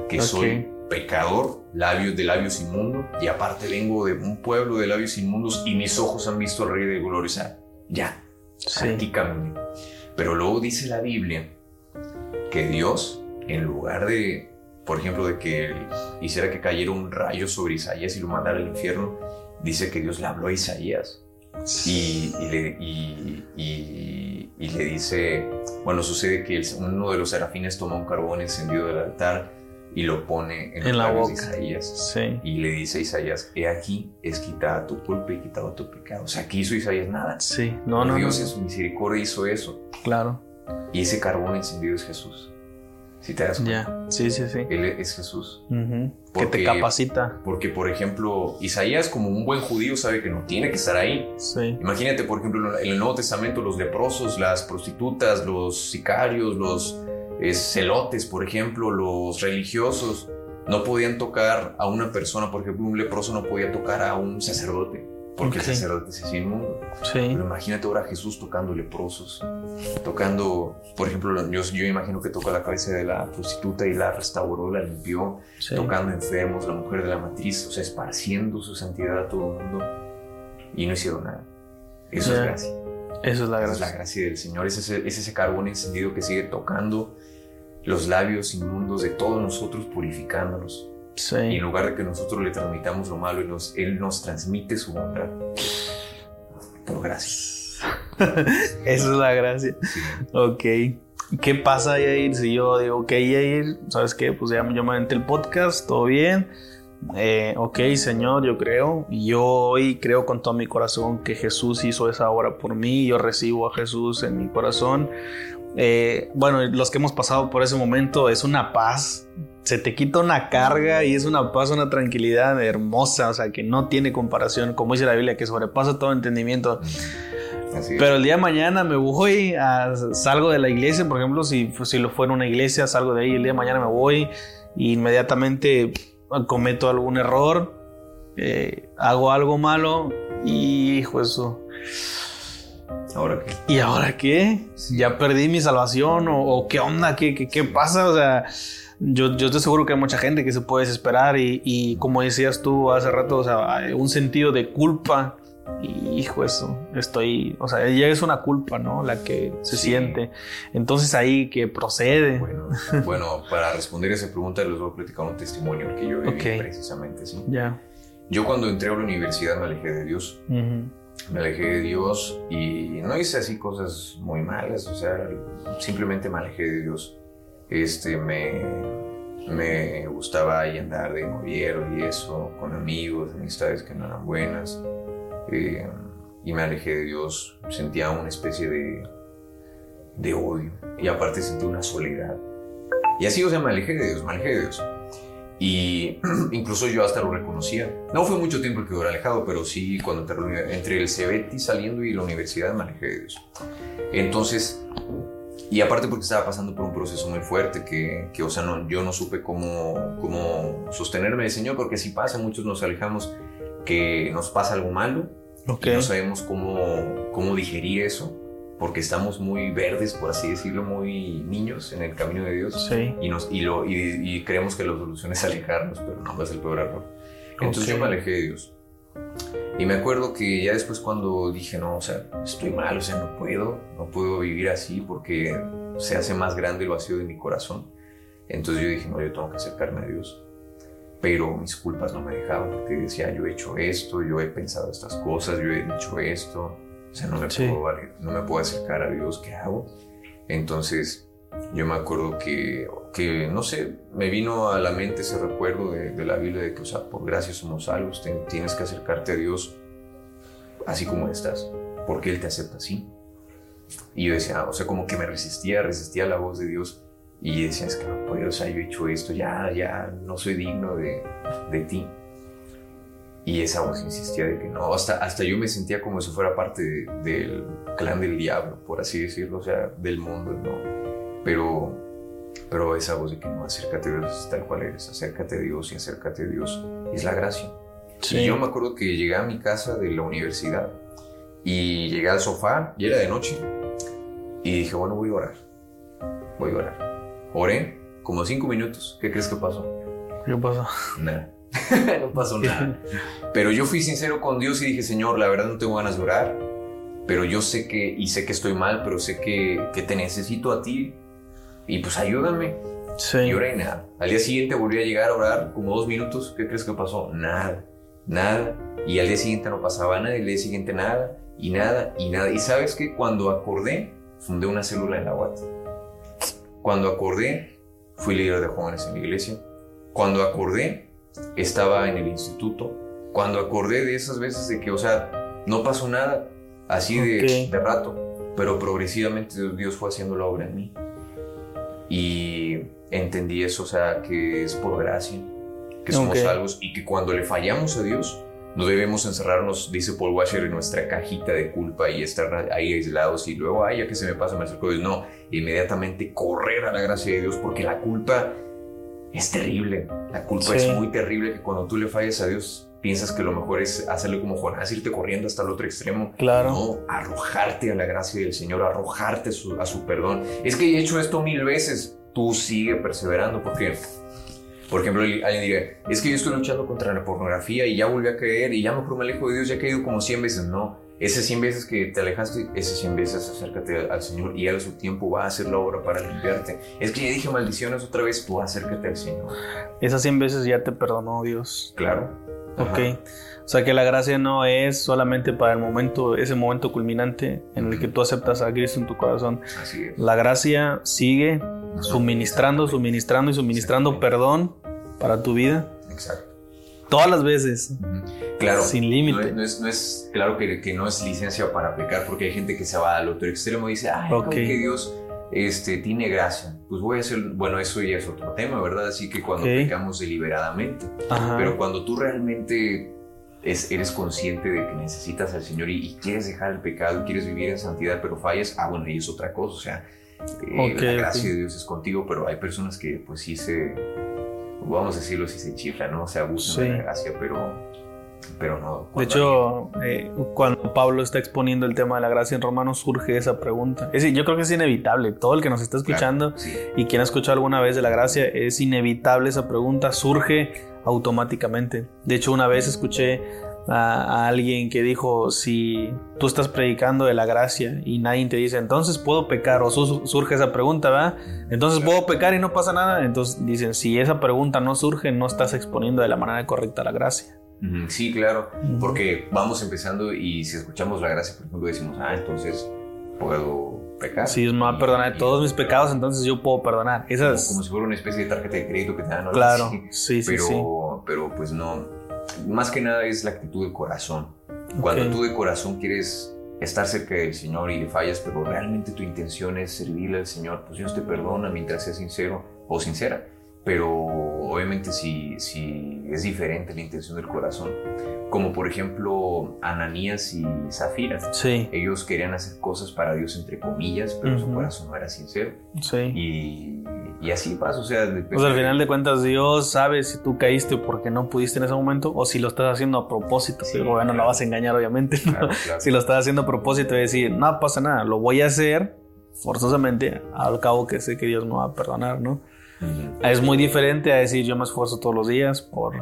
que soy pecador, labios de labios inmundos, y aparte vengo de un pueblo de labios inmundos y mis ojos han visto al Rey de Gloria. O sea, ya, aquí caminé. Pero luego dice la Biblia que Dios, en lugar de, por ejemplo, de que hiciera que cayera un rayo sobre Isaías y lo mandara al infierno, dice que Dios le habló a Isaías y, y le, y- y- le dice, bueno, sucede que el- uno de los serafines toma un carbón encendido del altar y lo pone en, En la labios de boca. Isaías. Sí. Y le dice a Isaías, he aquí, es quitada tu culpa y quitado tu pecado. O sea, aquí hizo Isaías nada. Sí. No, no, no. Dios en su misericordia hizo eso. Claro. Y ese carbón encendido es Jesús. Si te das cuenta. Sí, sí, sí. Él es Jesús. Que Porque- te capacita. Porque, por ejemplo, Isaías, como un buen judío, sabe que no tiene que estar ahí. Sí. Imagínate, por ejemplo, en el Nuevo Testamento, los leprosos, las prostitutas, los sicarios, los eh, celotes, por ejemplo, los religiosos, no podían tocar a una persona. Por ejemplo, un leproso no podía tocar a un sacerdote, porque el sacerdote se hacía inmundo. Sí. Pero imagínate ahora a Jesús tocando leprosos, tocando, por ejemplo, yo, yo imagino que tocó la cabeza de la prostituta y la restauró, la limpió, Sí. tocando enfermos, la mujer de la matriz, o sea, esparciendo su santidad a todo el mundo y no hicieron nada. Eso Ya. es gracia. Eso es la Esa es la gracia. gracia del Señor, es ese, es ese carbón encendido que sigue tocando los labios inmundos de todos nosotros, purificándonos. Y Sí. en lugar de que nosotros le transmitamos lo malo, Él nos, Él nos transmite su bondad. Por gracia. Eso es la gracia. Sí. Ok. ¿Qué pasa, Yair? Si yo digo, ok, Yair, ¿sabes qué? Pues ya yo me aventé el podcast, todo bien. Eh, ok, Señor, yo creo. Y yo hoy creo con todo mi corazón que Jesús hizo esa obra por mí. Yo recibo a Jesús en mi corazón. Eh, bueno, los que hemos pasado por ese momento es una paz. Se te quita una carga y es una paz, una tranquilidad hermosa, o sea, que no tiene comparación, como dice la Biblia, que sobrepasa todo entendimiento. Así. Pero el día de mañana me voy, a- salgo de la iglesia, por ejemplo, si, si lo fuera una iglesia, salgo de ahí, el día de mañana me voy y inmediatamente cometo algún error, eh, hago algo malo y hijo eso. Ahora que ¿Y ahora qué? ¿Ya perdí mi salvación? ¿O, o qué onda? ¿Qué, qué, qué pasa? O sea, yo, yo estoy seguro que hay mucha gente que se puede desesperar y, y como decías tú hace rato, o sea, hay un sentido de culpa. Y hijo, eso, estoy, o sea, ya es una culpa, ¿no? La que se Sí. siente. Entonces ahí que procede. Bueno, bueno, para responder esa pregunta les voy a platicar un testimonio que yo viví Ok. precisamente. ¿sí? Ya. Yo cuando entré a la universidad me alejé de Dios, Ujú. me alejé de Dios y no hice así cosas muy malas, o sea, simplemente me alejé de Dios. Este, me, me gustaba ahí andar de noviero y eso, con amigos, amistades que no eran buenas. eh, y me alejé de Dios, sentía una especie de, de odio y aparte sentí una soledad. Y así, o sea, me alejé de Dios, me alejé de Dios. Y incluso yo hasta lo reconocía. No fue mucho tiempo el que duré alejado, pero sí cuando uni- entre el Cebeti saliendo y la universidad me alejé de Dios. Entonces, y aparte porque estaba pasando por un proceso muy fuerte que, que o sea, no, yo no supe cómo, cómo sostenerme del Señor, porque si pasa, muchos nos alejamos, que nos pasa algo malo Ok. y no sabemos cómo, cómo digerir eso, porque estamos muy verdes, por así decirlo, muy niños en el camino de Dios Sí. y, nos, y, lo, y, y creemos que la solución es alejarnos, pero no, es el peor error. Entonces Ok. yo me alejé de Dios. Y me acuerdo que ya después cuando dije, no, o sea, estoy mal, o sea, no puedo, no puedo vivir así porque se hace más grande el vacío de mi corazón. Entonces yo dije, no, yo tengo que acercarme a Dios. Pero mis culpas no me dejaban porque decía, yo he hecho esto, yo he pensado estas cosas, yo he dicho esto, o sea, no me, Sí. puedo, no me puedo acercar a Dios, ¿qué hago? Entonces yo me acuerdo que, que, no sé, me vino a la mente ese recuerdo de, la Biblia de que, o sea, por gracia somos salvos, tienes que acercarte a Dios así como estás, porque Él te acepta así. Y yo decía, o sea, como que me resistía, resistía la voz de Dios Y decía, es que no puedo, o sea, yo he hecho esto, ya, ya, no soy digno de, de ti. Y esa voz insistía de que no, hasta, hasta yo me sentía como si fuera parte del clan del diablo, por así decirlo, o sea, del mundo, ¿no? Pero, pero esa voz de que no, acércate a Dios tal cual eres, acércate a Dios y acércate a Dios, es la gracia. Y yo me acuerdo que llegué a mi casa de la universidad y llegué al sofá y era de noche. Y dije, bueno, voy a orar. Voy a orar. Oré como cinco minutos. ¿Qué crees que pasó? ¿Qué pasó? Nada. no pasó nada. Pero yo fui sincero con Dios y dije, Señor, la verdad no tengo ganas de orar. Pero yo sé que, y sé que estoy mal, pero sé que, que te necesito a ti. Y pues ayúdame. Sí. Y oré nada. Al día siguiente volví a llegar a orar como dos minutos. ¿Qué crees que pasó? Nada. Nada. Y al día siguiente no pasaba nada. Y al día siguiente nada. Y nada. Y nada. Y sabes que cuando acordé, fundé una célula en la UAT. Cuando acordé, fui líder de jóvenes en la iglesia. Cuando acordé, estaba en el instituto. Cuando acordé de esas veces de que, o sea, no pasó nada así de, de rato, pero progresivamente Dios fue haciendo la obra en mí. Y entendí eso, o sea, que es por gracia, que somos Ok. salvos y que cuando le fallamos a Dios, no debemos encerrarnos, dice Paul Washer, en nuestra cajita de culpa y estar ahí aislados y luego, ay, ya que se me pasa, me acerco a Dios. No, inmediatamente correr a la gracia de Dios porque la culpa es terrible. La culpa Sí. es muy terrible que cuando tú le fallas a Dios, piensas que lo mejor es hacerle como Jonás, irte corriendo hasta el otro extremo. Claro. No, arrojarte a la gracia del Señor, arrojarte a su, a su perdón. Es que he hecho esto mil veces. Tú sigue perseverando porque, por ejemplo, alguien diría, es que yo estoy luchando contra la pornografía y ya volví a caer y ya mejor me alejo de Dios, ya he caído como 100 veces. No, esas 100 veces que te alejaste, esas 100 veces acércate al Señor y Él a su tiempo va a hacer la obra para limpiarte. Es que ya dije maldiciones otra vez, tú acércate al Señor. Esas 100 veces ya te perdonó Dios. Claro. Ajá. Ok. O sea que la gracia no es solamente para el momento, ese momento culminante en el que tú aceptas a Cristo en tu corazón. Así es. La gracia sigue suministrando, suministrando y suministrando perdón para tu vida Exacto. todas las veces, Claro. sin límite. no es- no es- claro que, que no es licencia para pecar, porque hay gente que se va al otro extremo y dice, ay, Ok. como que Dios este, tiene gracia. Pues voy a hacer, bueno, eso ya es otro tema, ¿verdad? Así que cuando pecamos deliberadamente, Ajá. pero cuando tú realmente es- eres consciente de que necesitas al Señor y, y quieres dejar el pecado, quieres vivir en santidad, pero fallas, ah, bueno, ahí es otra cosa, o sea, eh, la gracia de Dios es contigo, pero hay personas que pues sí se, vamos a decirlo, sí se chiflan, ¿no? Se abusan de la gracia, pero, pero no. De hecho, eh, cuando Pablo está exponiendo el tema de la gracia en Romanos, surge esa pregunta. Es decir, yo creo que es inevitable. Todo el que nos está escuchando Claro, sí. y quien ha escuchado alguna vez de la gracia, es inevitable esa pregunta, surge automáticamente. De hecho, una vez escuché a, a alguien que dijo, si tú estás predicando de la gracia y nadie te dice, entonces puedo pecar, o su- surge esa pregunta, ¿verdad? Entonces puedo pecar y no pasa nada. Entonces dicen, si esa pregunta no surge, no estás exponiendo de la manera correcta la gracia. Sí, claro, porque vamos empezando y si escuchamos la gracia, por ejemplo, decimos, ah, entonces puedo pecar. Si Dios me va a perdonar Y- todos mis pecados, entonces yo puedo perdonar. como, Esas, como si fuera una especie de tarjeta de crédito que te dan. ¿no? claro, Sí. sí, sí, pero, sí. pero pues no. Más que nada es la actitud del corazón. Cuando Ok. tú de corazón quieres estar cerca del Señor y le fallas, pero realmente tu intención es servirle al Señor, pues Dios te perdona mientras seas sincero o sincera. Pero obviamente si, si es diferente la intención del corazón, como por ejemplo Ananías y Zafira, Sí, ellos querían hacer cosas para Dios entre comillas, pero su Ujú. corazón no era sincero. sí. Y, y así pasa, o sea, O sea, al final de cuentas, Dios sabe si tú caíste porque no pudiste en ese momento o si lo estás haciendo a propósito. Sí, Pero bueno, claro. lo vas a engañar, obviamente. ¿no? Claro. Si lo estás haciendo a propósito y decir, no pasa nada, lo voy a hacer forzosamente, al cabo que sé que Dios me va a perdonar, ¿no? Es muy diferente a decir, yo me esfuerzo todos los días por,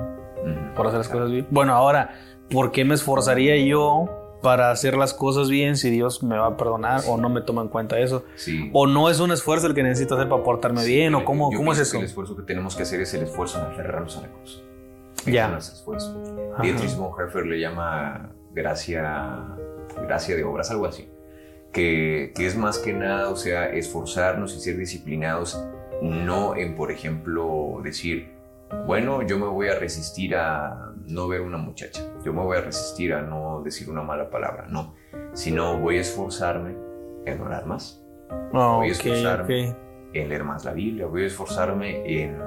por hacer las cosas bien. Bueno, ahora, ¿por qué me esforzaría yo para hacer las cosas bien si Dios me va a perdonar o no me toma en cuenta eso? Sí. ¿O no es un esfuerzo el que necesito hacer para portarme Sí, bien? ¿O cómo, cómo es eso? que El esfuerzo que tenemos que hacer es el esfuerzo en aferrarnos a la cruz. Ya. Es esfuerzo. Dietrich Bonhoeffer le llama gracia, gracia de obras, algo así. Que, que es más que nada, o sea, esforzarnos y ser disciplinados, no en, por ejemplo, decir, bueno, yo me voy a resistir a no ver una muchacha, yo me voy a resistir a no decir una mala palabra, no, sino voy a esforzarme en orar más. Ah, voy a esforzarme. ok. en leer más la Biblia, voy a esforzarme en,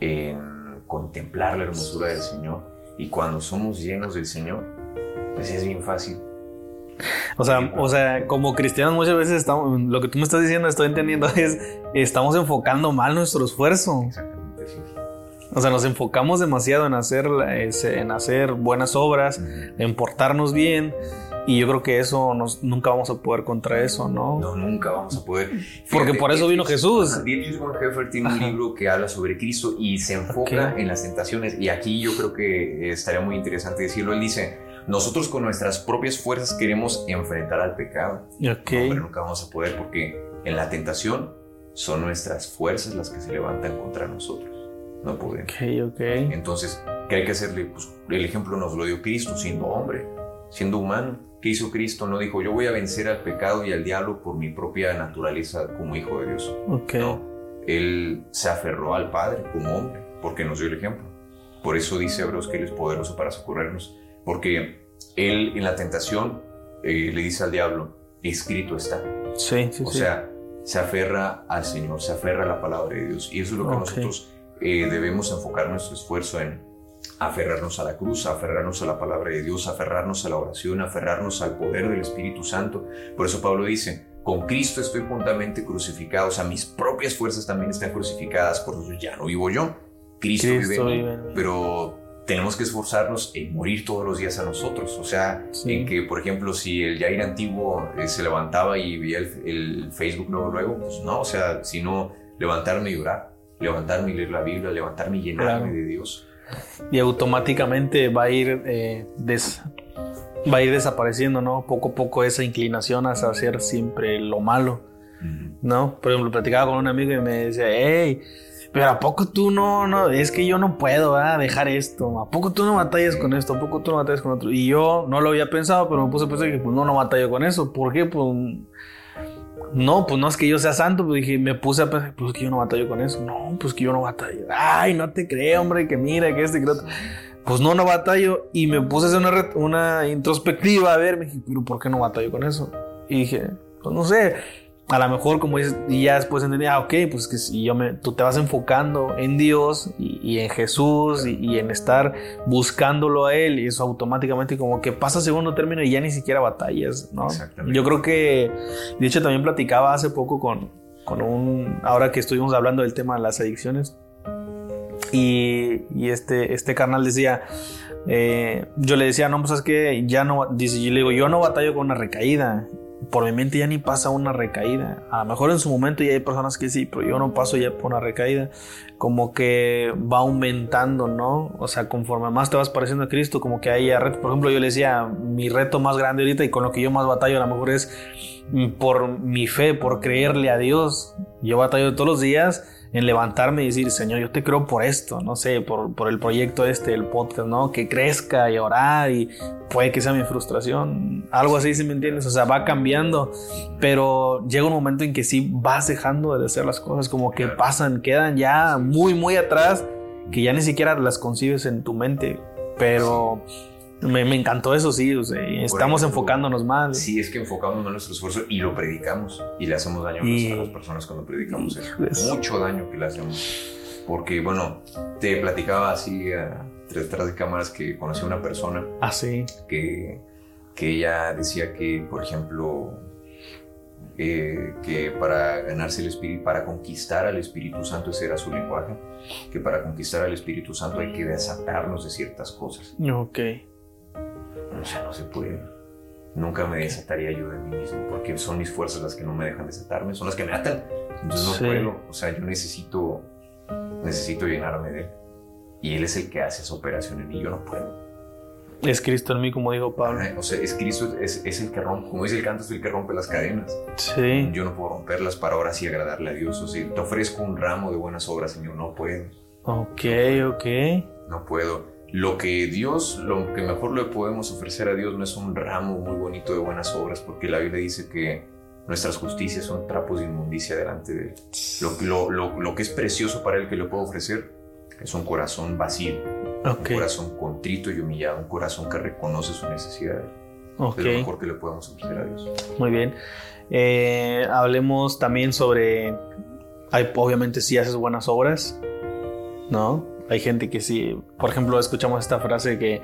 en contemplar la hermosura del Señor. Y cuando somos llenos del Señor, pues es bien fácil. O sea, o sea, como cristianos muchas veces estamos, lo que tú me estás diciendo, estoy entendiendo, es estamos enfocando mal nuestro esfuerzo. Exactamente, sí. O sea, nos enfocamos demasiado en hacer, en hacer buenas obras, en portarnos bien. Y yo creo que eso nos, nunca vamos a poder contra eso, ¿no? No, nunca vamos a poder. Porque por eso vino Jesús. Dietrich Bonhoeffer tiene un libro que habla sobre Cristo y se enfoca en las tentaciones. Y aquí yo creo que estaría muy interesante decirlo. Él dice, nosotros con nuestras propias fuerzas queremos enfrentar al pecado. Okay. pero nunca vamos a poder porque en la tentación son nuestras fuerzas las que se levantan contra nosotros. No podemos. Ok, ok. Entonces, ¿qué hay que hacerle? Pues el ejemplo nos lo dio Cristo, siendo hombre, siendo humano. ¿Qué hizo Cristo? No dijo, yo voy a vencer al pecado y al diablo por mi propia naturaleza como hijo de Dios. No, él se aferró al Padre como hombre, porque nos dio el ejemplo. Por eso dice Hebreos que Él es poderoso para socorrernos, porque Él en la tentación eh, le dice al diablo, escrito está. Sí, sí, O sí. sea, se aferra al Señor, se aferra a la palabra de Dios. Y eso es lo que Ok. nosotros eh, debemos enfocar nuestro esfuerzo en aferrarnos a la cruz, aferrarnos a la palabra de Dios, aferrarnos a la oración, aferrarnos al poder del Espíritu Santo. Por eso Pablo dice, con Cristo estoy juntamente crucificado, o sea, mis propias fuerzas también están crucificadas, por eso ya no vivo yo, Cristo, Cristo vive en mí. Pero tenemos que esforzarnos en morir todos los días a nosotros, o sea, Sí. en que, por ejemplo, si el Jair antiguo eh, se levantaba y veía el, el Facebook luego, luego, pues no, o sea, sino levantarme y orar, levantarme y leer la Biblia, levantarme y llenarme Claro. de Dios. y automáticamente va a ir eh, des- va a ir desapareciendo, ¿no? Poco a poco esa inclinación hacia hacer siempre lo malo, ¿no? Por ejemplo, platicaba con un amigo y me decía, hey, pero ¿a poco tú no, no, es que yo no puedo ¿verdad? dejar esto? ¿A poco tú no batallas con esto? ¿A poco tú no batallas con otro? Y yo no lo había pensado, pero me puse a pensar que pues no, no batallo con eso. ¿Por qué? Pues no, pues no es que yo sea santo, pues dije, me puse a pensar, pues que yo no batallo con eso. No, pues que yo no batallo. Ay, no te creo, hombre, que mira, que este, que otro. Pues no, no batallo. Y me puse a hacer una, una introspectiva a ver, me dije, pero ¿por qué no batallo con eso? Y dije, pues no sé, a lo mejor como dices, y ya después entendí, ah, ok, pues que si yo me, tú te vas enfocando en Dios y, y en Jesús y, y en estar buscándolo a Él, y eso automáticamente como que pasa a segundo término y ya ni siquiera batallas, ¿no? Exactamente. Yo creo que, de hecho, también platicaba hace poco con, con un, ahora que estuvimos hablando del tema de las adicciones, y, y este, este carnal decía, eh, yo le decía, no, pues es que ya no, dice, yo le digo, yo no batallo con una recaída. Por mi mente ya ni pasa una recaída. A lo mejor en su momento ya hay personas que sí, pero yo no paso ya por una recaída. Como que va aumentando, ¿no? O sea, conforme más te vas pareciendo a Cristo, como que hay retos. Por ejemplo, yo le decía, mi reto más grande ahorita y con lo que yo más batallo a lo mejor es mm, por mi fe, por creerle a Dios. Yo batallo todos los días en levantarme y decir, Señor, yo te creo por esto, no sé, por, por el proyecto este, el podcast, ¿no? Que crezca y orar y puede que sea mi frustración, algo así, si me entiendes, o sea, va cambiando, pero llega un momento en que sí vas dejando de hacer las cosas, como que pasan, quedan ya muy, muy atrás, que ya ni siquiera las concibes en tu mente, pero me, me encantó eso, sí, o sea, estamos ejemplo, enfocándonos más. Sí, es que enfocamos en nuestro esfuerzo y lo predicamos y le hacemos daño a Y- las personas cuando predicamos eso. Mucho daño que le hacemos. Porque, bueno, te platicaba así a detrás de cámaras que conocí a una persona Así, que, que ella decía que, por ejemplo, eh, que para ganarse el espíritu, para conquistar al Espíritu Santo, ese era su lenguaje, que para conquistar al Espíritu Santo hay que desatarnos de ciertas cosas. ok. O sea, no se puede. Nunca me desataría yo de mí mismo, porque son mis fuerzas las que no me dejan desatarme, son las que me atan. Entonces no Sí. puedo. O sea, yo necesito, necesito llenarme de él. Y él es el que hace esa operación en mí, yo no puedo. Es Cristo en mí, como dijo Pablo. O sea, es Cristo, es, es el que rompe, como dice el canto, es el que rompe las cadenas. Sí. Yo no puedo romperlas para ahora sí agradarle a Dios. O sea, te ofrezco un ramo de buenas obras, Señor, no puedo. Ok, ok. No puedo. Lo que Dios, lo que mejor le podemos ofrecer a Dios no es un ramo muy bonito de buenas obras, porque la Biblia dice que nuestras justicias son trapos de inmundicia delante de Él. Lo, lo, lo, lo que es precioso para Él que le puedo ofrecer es un corazón vacío, un corazón contrito y humillado, un corazón que reconoce su necesidad. ok. Es lo mejor que le podemos ofrecer a Dios. Muy bien. Eh, hablemos también sobre obviamente sí haces buenas obras, ¿no? Hay gente que sí, por ejemplo, escuchamos esta frase que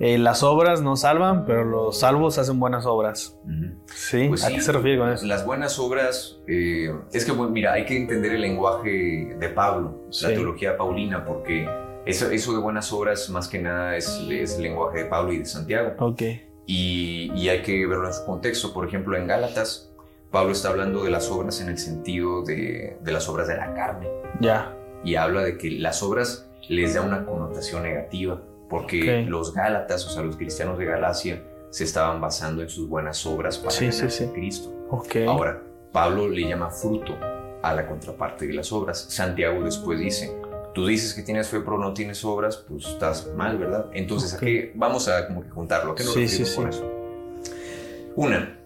eh, las obras no salvan, pero los salvos hacen buenas obras. ¿Sí? Pues ¿A qué se refiere con eso? Las buenas obras, eh, es que, pues, mira, hay que entender el lenguaje de Pablo, la teología paulina, porque eso, eso de buenas obras, más que nada, es, es, el lenguaje de Pablo y de Santiago. Ok. Y, y hay que verlo en su contexto. Por ejemplo, en Gálatas, Pablo está hablando de las obras en el sentido de, de las obras de la carne. Ya. Y habla de que las obras les da una connotación negativa, porque los Gálatas, o sea, los cristianos de Galacia, se estaban basando en sus buenas obras para sí, sí, Cristo. Okay. Ahora, Pablo le llama fruto a la contraparte de las obras. Santiago después dice, tú dices que tienes fe pero no tienes obras, pues estás mal, ¿verdad? Entonces, aquí vamos a como que juntarlo. ¿A qué nos referimos con eso? Una,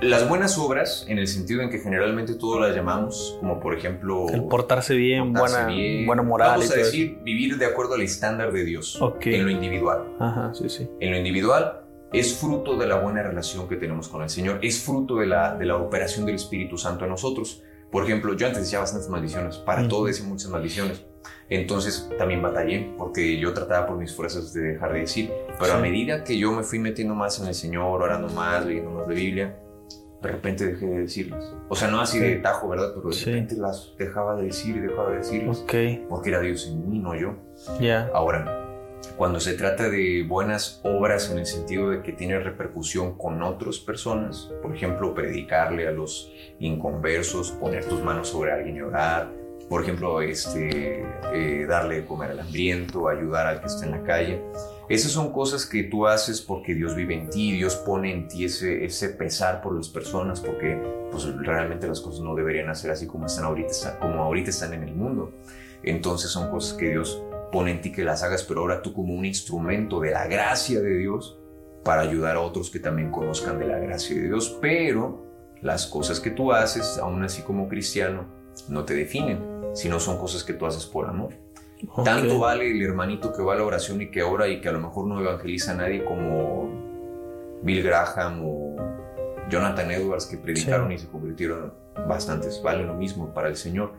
las buenas obras, en el sentido en que generalmente todos las llamamos, como por ejemplo... El portarse bien, buena, buena moral. Vamos a decir, vivir de acuerdo al estándar de Dios, en lo individual. Ajá, sí, sí. En lo individual es fruto de la buena relación que tenemos con el Señor, es fruto de la, de la operación del Espíritu Santo en nosotros. Por ejemplo, yo antes decía bastantes maldiciones, para todo decía muchas maldiciones. Entonces también batallé porque yo trataba por mis fuerzas de dejar de decir, pero a medida que yo me fui metiendo más en el Señor, orando más, leyendo más de Biblia, de repente dejé de decirlas. O sea, no así de tajo, ¿verdad? Pero de repente las dejaba de decir y dejaba de decirlas. Porque era Dios en mí, no yo. Ya. Ahora, cuando se trata de buenas obras en el sentido de que tiene repercusión con otras personas, por ejemplo, predicarle a los inconversos, poner tus manos sobre alguien y orar, por ejemplo, este, eh, darle de comer al hambriento, ayudar al que está en la calle, esas son cosas que tú haces porque Dios vive en ti, Dios pone en ti ese, ese pesar por las personas, porque pues, realmente las cosas no deberían ser así como están ahorita, como ahorita están en el mundo. Entonces son cosas que Dios pone en ti que las hagas, pero ahora tú como un instrumento de la gracia de Dios para ayudar a otros que también conozcan de la gracia de Dios. Pero las cosas que tú haces, aún así como cristiano, no te definen, sino son cosas que tú haces por amor. Tanto vale el hermanito que va a la oración y que ora y que a lo mejor no evangeliza a nadie como Bill Graham o Jonathan Edwards que predicaron y se convirtieron bastantes. Vale lo mismo para el Señor.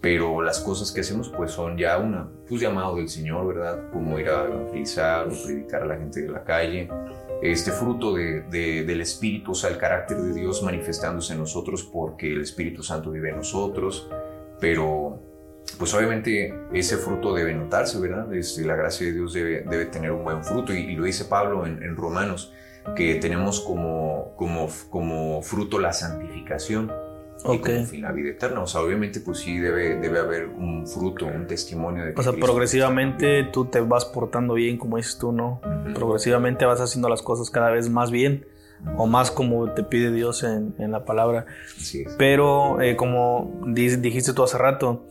Pero las cosas que hacemos pues son ya una, pues llamado del Señor, ¿verdad? Como ir a evangelizar o predicar a la gente de la calle. Este fruto de, del Espíritu, o sea, el carácter de Dios manifestándose en nosotros porque el Espíritu Santo vive en nosotros. Pero pues obviamente ese fruto debe notarse, ¿verdad? Este, la gracia de Dios debe, debe tener un buen fruto y, lo dice Pablo en, Romanos, que tenemos como, como, como fruto la santificación. Y como fin la vida eterna. O sea, obviamente, pues sí debe, debe haber un fruto, un testimonio de que O sea, progresivamente tú te vas portando bien, como dices tú, ¿no? Progresivamente vas haciendo las cosas cada vez más bien o más como te pide Dios en, en la palabra. Así es. Pero eh, como dijiste tú hace rato,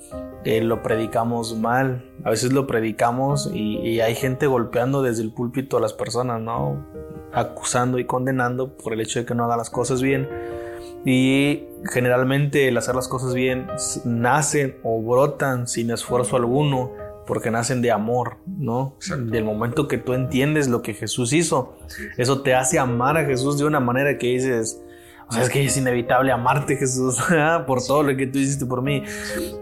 lo predicamos mal. A veces lo predicamos y, hay gente golpeando desde el púlpito a las personas, ¿no? Acusando y condenando por el hecho de que no hagan las cosas bien. Y generalmente el hacer las cosas bien nacen o brotan sin esfuerzo alguno porque nacen de amor, ¿no? Del momento que tú entiendes lo que Jesús hizo, eso te hace amar a Jesús de una manera que dices, o sea, es que es inevitable amarte, Jesús, por todo lo que tú hiciste por mí.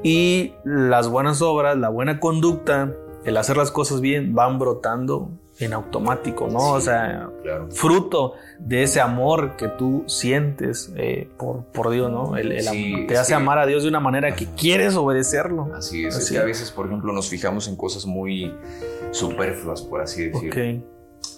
Y las buenas obras, la buena conducta, el hacer las cosas bien, van brotando en automático, ¿no? o sea, fruto de ese amor que tú sientes eh, por, por Dios, ¿no? El, te hace amar a Dios de una manera que quieres obedecerlo. Así es, es que a veces, por ejemplo, nos fijamos en cosas muy superfluas, por así decirlo.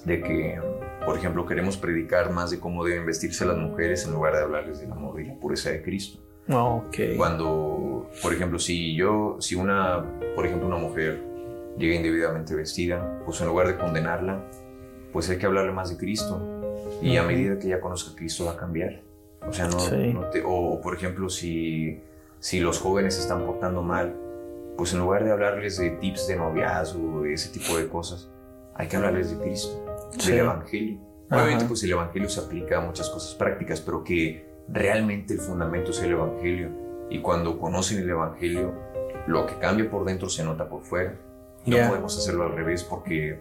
De que por ejemplo, queremos predicar más de cómo deben vestirse las mujeres en lugar de hablarles del amor y la pureza de Cristo. Okay. Cuando, por ejemplo, si yo, si una, por ejemplo, una mujer llega indebidamente vestida, pues en lugar de condenarla, pues hay que hablarle más de Cristo. Y a medida que ella conozca a Cristo va a cambiar. O sea, no, o por ejemplo, si, si los jóvenes se están portando mal, pues en lugar de hablarles de tips de noviazgo, ese tipo de cosas, hay que hablarles de Cristo del Evangelio. Obviamente, pues el Evangelio se aplica a muchas cosas prácticas, pero que realmente el fundamento es el Evangelio. Y cuando conocen el Evangelio, lo que cambia por dentro se nota por fuera. No podemos hacerlo al revés porque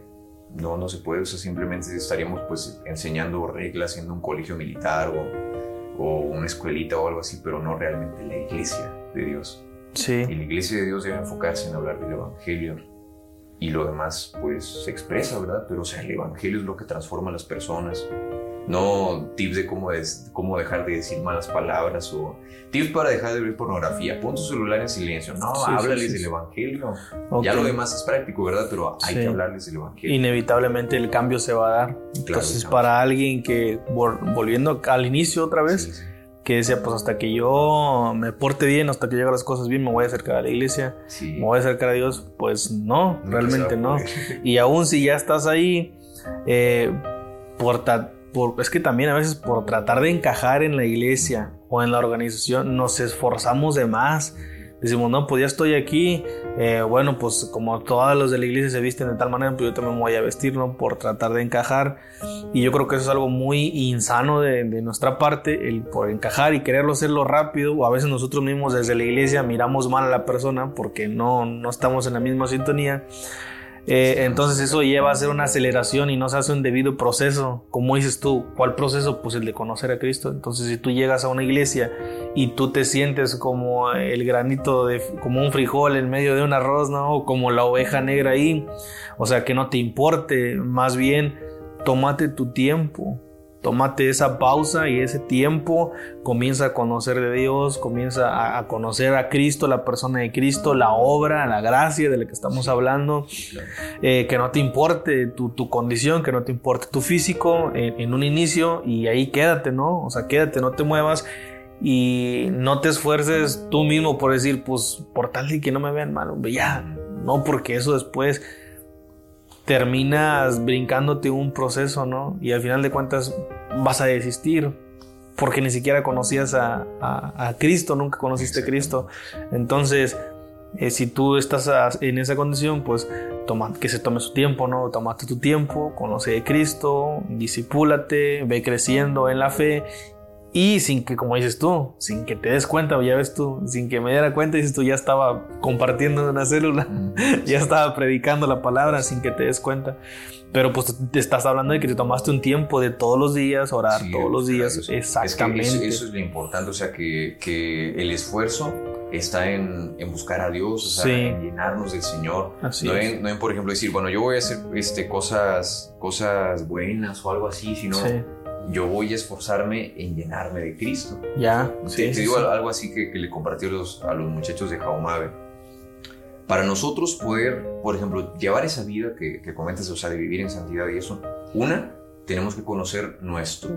no, no se puede. O sea, simplemente estaríamos pues enseñando reglas, siendo un colegio militar o, o una escuelita o algo así, pero no realmente la iglesia. de Dios. Sí. Y la iglesia de Dios debe enfocarse en hablar del Evangelio. Y lo demás, pues, se expresa, ¿verdad? Pero, o sea, el Evangelio es lo que transforma a las personas. No tips de cómo, es, cómo dejar de decir malas palabras o tips para dejar de ver pornografía. Pon tu celular en silencio. No, Sí, háblales sí, del sí. Evangelio. Ok. Ya lo demás es práctico, ¿verdad? Pero hay que hablarles del Evangelio. Inevitablemente el cambio se va a dar. Entonces, claro. para alguien que, vol- volviendo al inicio otra vez, que decía, pues hasta que yo me porte bien, hasta que lleguen las cosas bien, me voy a acercar a la iglesia, Sí. me voy a acercar a Dios, pues no, Nunca realmente no. Y aún si ya estás ahí, eh, por, ta- por- es que también a veces por tratar de encajar en la iglesia o en la organización, nos esforzamos de más. Decimos, no, pues ya estoy aquí. eh, bueno, pues como todos los de la iglesia se visten de tal manera, pues yo también me voy a vestir, ¿no? Por tratar de encajar. Y yo creo que eso es algo muy insano de, de nuestra parte, el por encajar y quererlo hacerlo rápido. O a veces nosotros mismos desde la iglesia miramos mal a la persona porque no, no estamos en la misma sintonía. Eh, entonces eso lleva a hacer una aceleración y no se hace un debido proceso. Como dices tú, ¿cuál proceso? Pues el de conocer a Cristo. Entonces si tú llegas a una iglesia y tú te sientes como el granito de, como un frijol en medio de un arroz, ¿no? O como la oveja negra ahí. O sea, que no te importe, más bien tómate tu tiempo. Tómate esa pausa y ese tiempo, comienza a conocer de Dios, comienza a, conocer a Cristo, la persona de Cristo, la obra, la gracia de la que estamos hablando, eh, que no te importe tu, tu condición, que no te importe tu físico en, en un inicio y ahí quédate, ¿no? O sea, quédate, no te muevas y no te esfuerces tú mismo por decir, pues, por tal de que no me vean mal, hombre, ya, no, porque eso después terminas brincándote un proceso, ¿no? Y al final de cuentas vas a desistir porque ni siquiera conocías a, a- a Cristo, nunca conociste a Cristo. Entonces, eh, si tú estás a- en esa condición, pues toma, que se tome su tiempo, ¿no? Tómate tu tiempo, conoce a Cristo, disipúlate, ve creciendo en la fe y sin que, como dices tú, sin que te des cuenta, ya ves tú, sin que me diera cuenta, dices tú, ya estaba compartiendo en una célula, ya estaba predicando la palabra sin que te des cuenta. Pero pues te estás hablando de que te tomaste un tiempo de todos los días, orar Sí, todos los días. claro, sí. Exactamente. Es que eso, eso es lo importante, o sea, que, que el esfuerzo está en, en buscar a Dios, o sea, Sí. en llenarnos del Señor. Así no, en, no en, por ejemplo, decir, bueno, yo voy a hacer este, cosas, cosas buenas o algo así, sino Sí, yo voy a esforzarme en llenarme de Cristo. ya. Sí, te digo sí. algo así que, que le compartí a los, a los muchachos de Jaumabe. Para nosotros poder, por ejemplo, llevar esa vida que, que comentas, o sea, de vivir en santidad y eso, una, tenemos que conocer nuestro,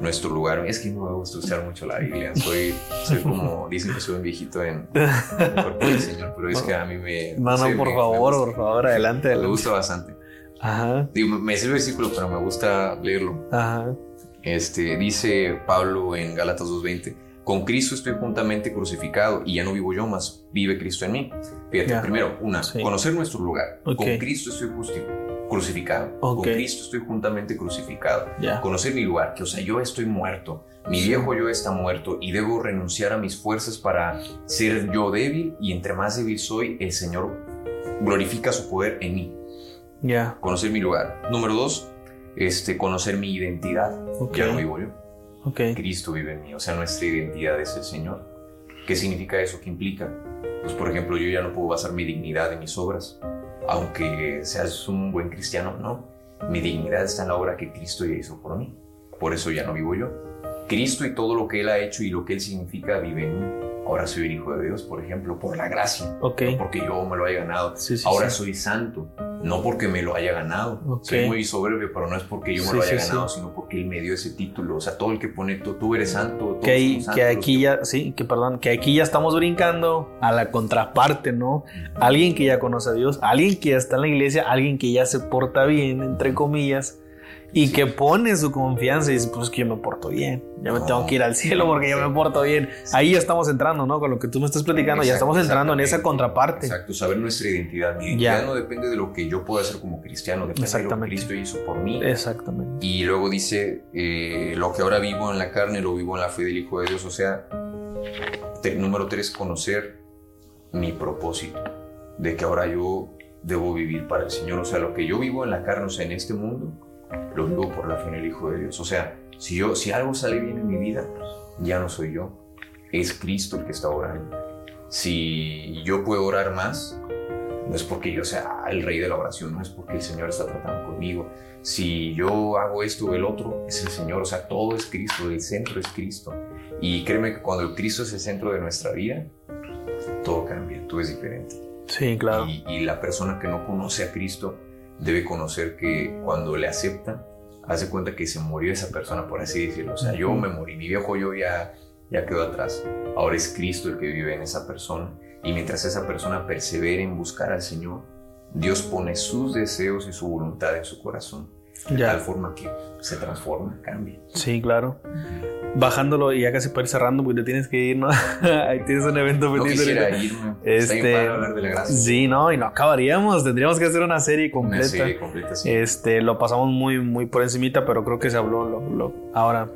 nuestro lugar. Es que no me gusta usar mucho la Biblia. Soy, soy como, dicen que soy un viejito en, en el cuerpo del Señor, pero es que a mí me... No, sé, no, por me- me favor, gusta. por favor, adelante, Me adelante. gusta bastante. Ajá, Digo, me- sé el versículo, pero me gusta leerlo. ajá. Este, dice Pablo en Gálatas 2.20, con Cristo estoy juntamente crucificado y ya no vivo yo, más vive Cristo en mí. Fíjate, primero, una, Sí. conocer nuestro lugar. Ok. Con Cristo estoy crucificado. Ok. Con Cristo estoy juntamente crucificado. Ya. Conocer mi lugar, que o sea, yo estoy muerto. Mi Sí. viejo yo está muerto y debo renunciar a mis fuerzas para ser yo débil y entre más débil soy, el Señor glorifica su poder en mí. Ya. Conocer mi lugar. Número dos, este, conocer mi identidad. Ok. Ya no vivo yo. Ok. Cristo vive en mí, o sea, nuestra identidad es el Señor. ¿Qué significa eso? ¿Qué implica? Pues, por ejemplo, yo ya no puedo basar mi dignidad en mis obras, aunque seas un buen cristiano, no. Mi dignidad está en la obra que Cristo ya hizo por mí. Por eso ya no vivo yo. Cristo y todo lo que Él ha hecho y lo que Él significa vive en mí. Ahora soy el Hijo de Dios, por ejemplo, por la gracia, Ok. no porque yo me lo haya ganado. Sí, sí, Ahora sí. soy santo, no porque me lo haya ganado. Soy muy soberbio, pero no es porque yo me Sí, lo haya sí, ganado, sí. sino porque Él me dio ese título. O sea, todo el que pone tú, tú eres santo, todos Que, ahí, somos que santos, aquí ya, sí, que perdón, que aquí ya estamos brincando a la contraparte, ¿no? Alguien que ya conoce a Dios, alguien que ya está en la iglesia, alguien que ya se porta bien, entre comillas, y que pone su confianza y dice, pues es que yo me porto bien, ya me tengo que ir al cielo porque yo me porto bien. Ahí ya estamos entrando, ¿no? Con lo que tú me estás platicando, ya Exacto, estamos entrando en esa contraparte. Exacto, saber nuestra identidad. Mi Ya. identidad no depende de lo que yo pueda hacer como cristiano, depende de lo que. Cristo hizo por mí. Exactamente. Y luego dice, eh, lo que ahora vivo en la carne, lo vivo en la fe del Hijo de Dios. O sea, número tres, conocer mi propósito, de que ahora yo debo vivir para el Señor. O sea, lo que yo vivo en la carne, o sea, en este mundo, lo vivo por la fe en el Hijo de Dios. O sea, si, yo, si algo sale bien en mi vida, ya no soy yo. es Cristo el que está orando. Si yo puedo orar más, no es porque yo sea el rey de la oración, no es porque el Señor está tratando conmigo. Si yo hago esto o el otro, es el Señor. O sea, todo es Cristo, el centro es Cristo. Y créeme que cuando el Cristo es el centro de nuestra vida, todo cambia, todo es diferente. Sí, claro. Y, y la persona que no conoce a Cristo debe conocer que cuando le acepta, hace cuenta que se murió esa persona, por así decirlo. O sea, yo me morí, mi viejo yo ya, ya quedó atrás. Ahora es Cristo el que vive en esa persona. Y mientras esa persona persevere en buscar al Señor, Dios pone sus deseos y su voluntad en su corazón. De Ya. tal forma que se transforma, cambia. Sí, claro. Bajándolo y ya casi para ir cerrando, porque te tienes que ir, ¿no? Ahí tienes un evento No quisiera ahorita. irme. Este, hablar de la gracia. Sí, no, y no acabaríamos. Tendríamos que hacer una serie Una completa. serie completa, sí. Este, lo pasamos muy, muy por encimita, pero creo que se habló. Lo, lo- ahora,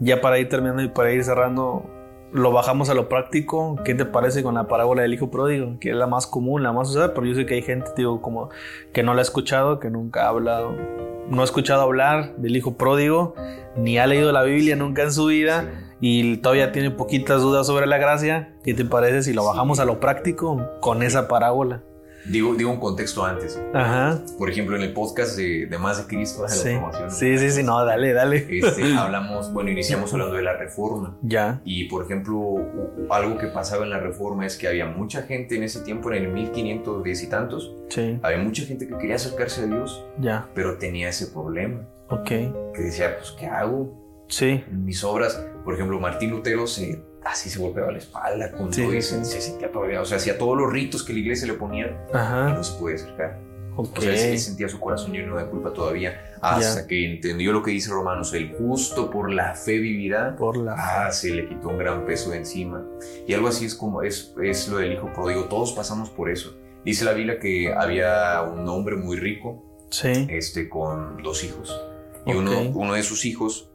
ya para ir terminando y para ir cerrando, lo bajamos a lo práctico. ¿Qué te parece con la parábola del hijo pródigo? Que es la más común, la más usada, pero yo sé que hay gente, digo, como que no la ha escuchado, que nunca ha hablado, no ha escuchado hablar del hijo pródigo, ni ha leído la Biblia nunca en su vida. Y todavía tiene poquitas dudas sobre la gracia. ¿Qué te parece si lo bajamos a lo práctico con esa parábola? Digo, digo un contexto antes. Ajá. Por ejemplo, en el podcast de, de Más de Cristo, de la Sí. formación, sí, sí, sí, no, dale, dale. este, hablamos, bueno, iniciamos hablando de la reforma. Ya. Y, por ejemplo, algo que pasaba en la reforma es que había mucha gente en ese tiempo, en el 1510 y tantos, Sí, había mucha gente que quería acercarse a Dios, ya. pero tenía ese problema, Ok. que decía, pues, ¿qué hago? Sí, mis obras, por ejemplo, Martín Lutero se, así se golpeaba la espalda con Sí, todo y sí. se, se sentía todavía, o sea, hacía todos los ritos que la iglesia le ponía y ajá. no se podía acercar. Ok. O sea, él sentía su corazón lleno de culpa todavía, hasta que entendió lo que dice Romanos, el justo por la fe vivirá. Por la. Ah, se le quitó un gran peso de encima. Y algo así es como es, es lo del hijo pródigo. Todos pasamos por eso. Dice la Biblia que había un hombre muy rico Sí. este, con dos hijos. Y uno, uno de sus hijos.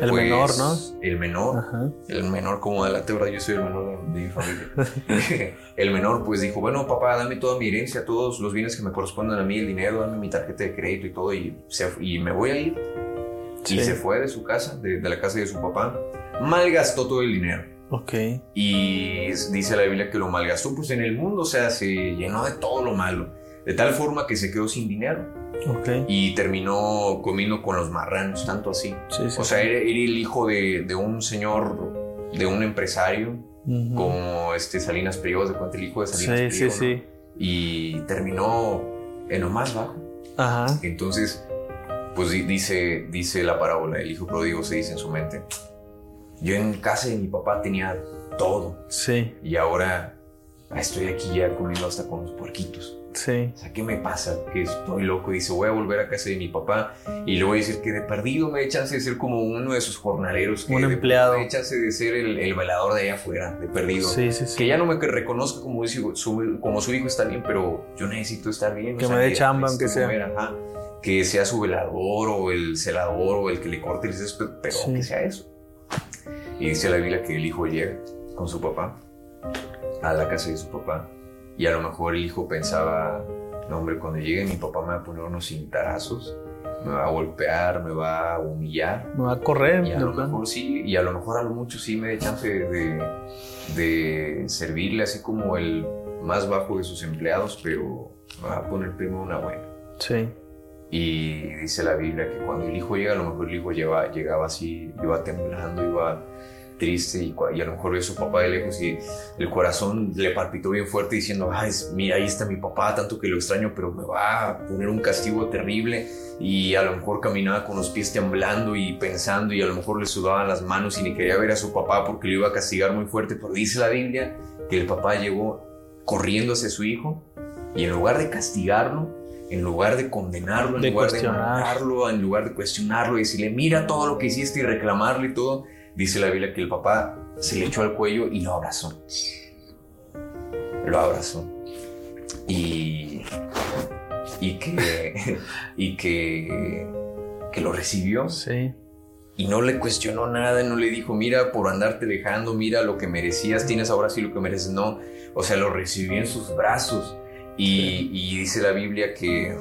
El pues, menor, ¿no? El menor. Ajá. El menor como adelante, ¿verdad? Yo soy el menor de, de mi familia. el menor pues dijo, bueno, papá, dame toda mi herencia, todos los bienes que me corresponden a mí, el dinero, dame mi tarjeta de crédito y todo, y, se- y me voy a ir. Sí. Y se fue de su casa, de, de la casa de su papá. Malgastó todo el dinero. Ok. Y dice la Biblia que lo malgastó pues en el mundo, o sea, se llenó de todo lo malo. De tal forma que se quedó sin dinero Ok. y terminó comiendo con los marranos, tanto así. Sí, sí. O sea, era, era el hijo de, de un señor, de un empresario, Ujú. como este Salinas Pliego, de cuenta el hijo de Salinas Sí, sí, ¿no? sí. Y terminó en lo más bajo. Ajá. Entonces, pues di- dice, dice la parábola, el hijo pródigo se dice en su mente, yo en casa de mi papá tenía todo Sí, y ahora estoy aquí ya comiendo hasta con los puerquitos. Sí. O sea, ¿qué me pasa? Que estoy loco. Dice, voy a volver a casa de mi papá y le voy a decir que de perdido me dé chance de ser como uno de sus jornaleros. Que Un empleado. Me dé chance de ser el, el velador de allá afuera, de perdido. Sí, sí, sí. Que ya no me reconozca como su, su- como su hijo está bien, pero yo necesito estar bien. Que me dé chamba, aunque sea. comer, ajá. Que sea su velador o el celador o el que le corte el césped, pero Sí. que sea eso. Y dice la Biblia que el hijo llega con su papá a la casa de su papá. Y a lo mejor el hijo pensaba, no hombre, cuando llegue mi papá me va a poner unos cintarazos, me va a golpear, me va a humillar. Me va a correr. Y a lo plano. mejor sí, y a lo mejor a lo mucho sí me dé chance de, de servirle así como el más bajo de sus empleados, pero me va a poner primero una buena. Sí. Y dice la Biblia que cuando el hijo llega, a lo mejor el hijo lleva, llegaba así, iba temblando, iba triste y, a lo mejor ve a su papá de lejos y el corazón le palpitó bien fuerte diciendo, ay, es- mira, ahí está mi papá, tanto que lo extraño, pero me va a poner un castigo terrible y a lo mejor caminaba con los pies temblando y pensando y a lo mejor le sudaban las manos y ni quería ver a su papá porque lo iba a castigar muy fuerte, pero dice la Biblia que el papá llegó corriendo hacia su hijo y en lugar de castigarlo, en lugar de condenarlo, en De lugar de mandarlo, en lugar de cuestionarlo y decirle, mira todo lo que hiciste y reclamarle y todo, dice la Biblia que el papá se le echó al cuello y lo abrazó. Lo abrazó. Y, y que, y que, que lo recibió Sí. y no le cuestionó nada, no le dijo, mira, por andarte dejando, mira lo que merecías, tienes ahora sí lo que mereces. No, o sea, lo recibió en sus brazos. Y, y dice la Biblia que,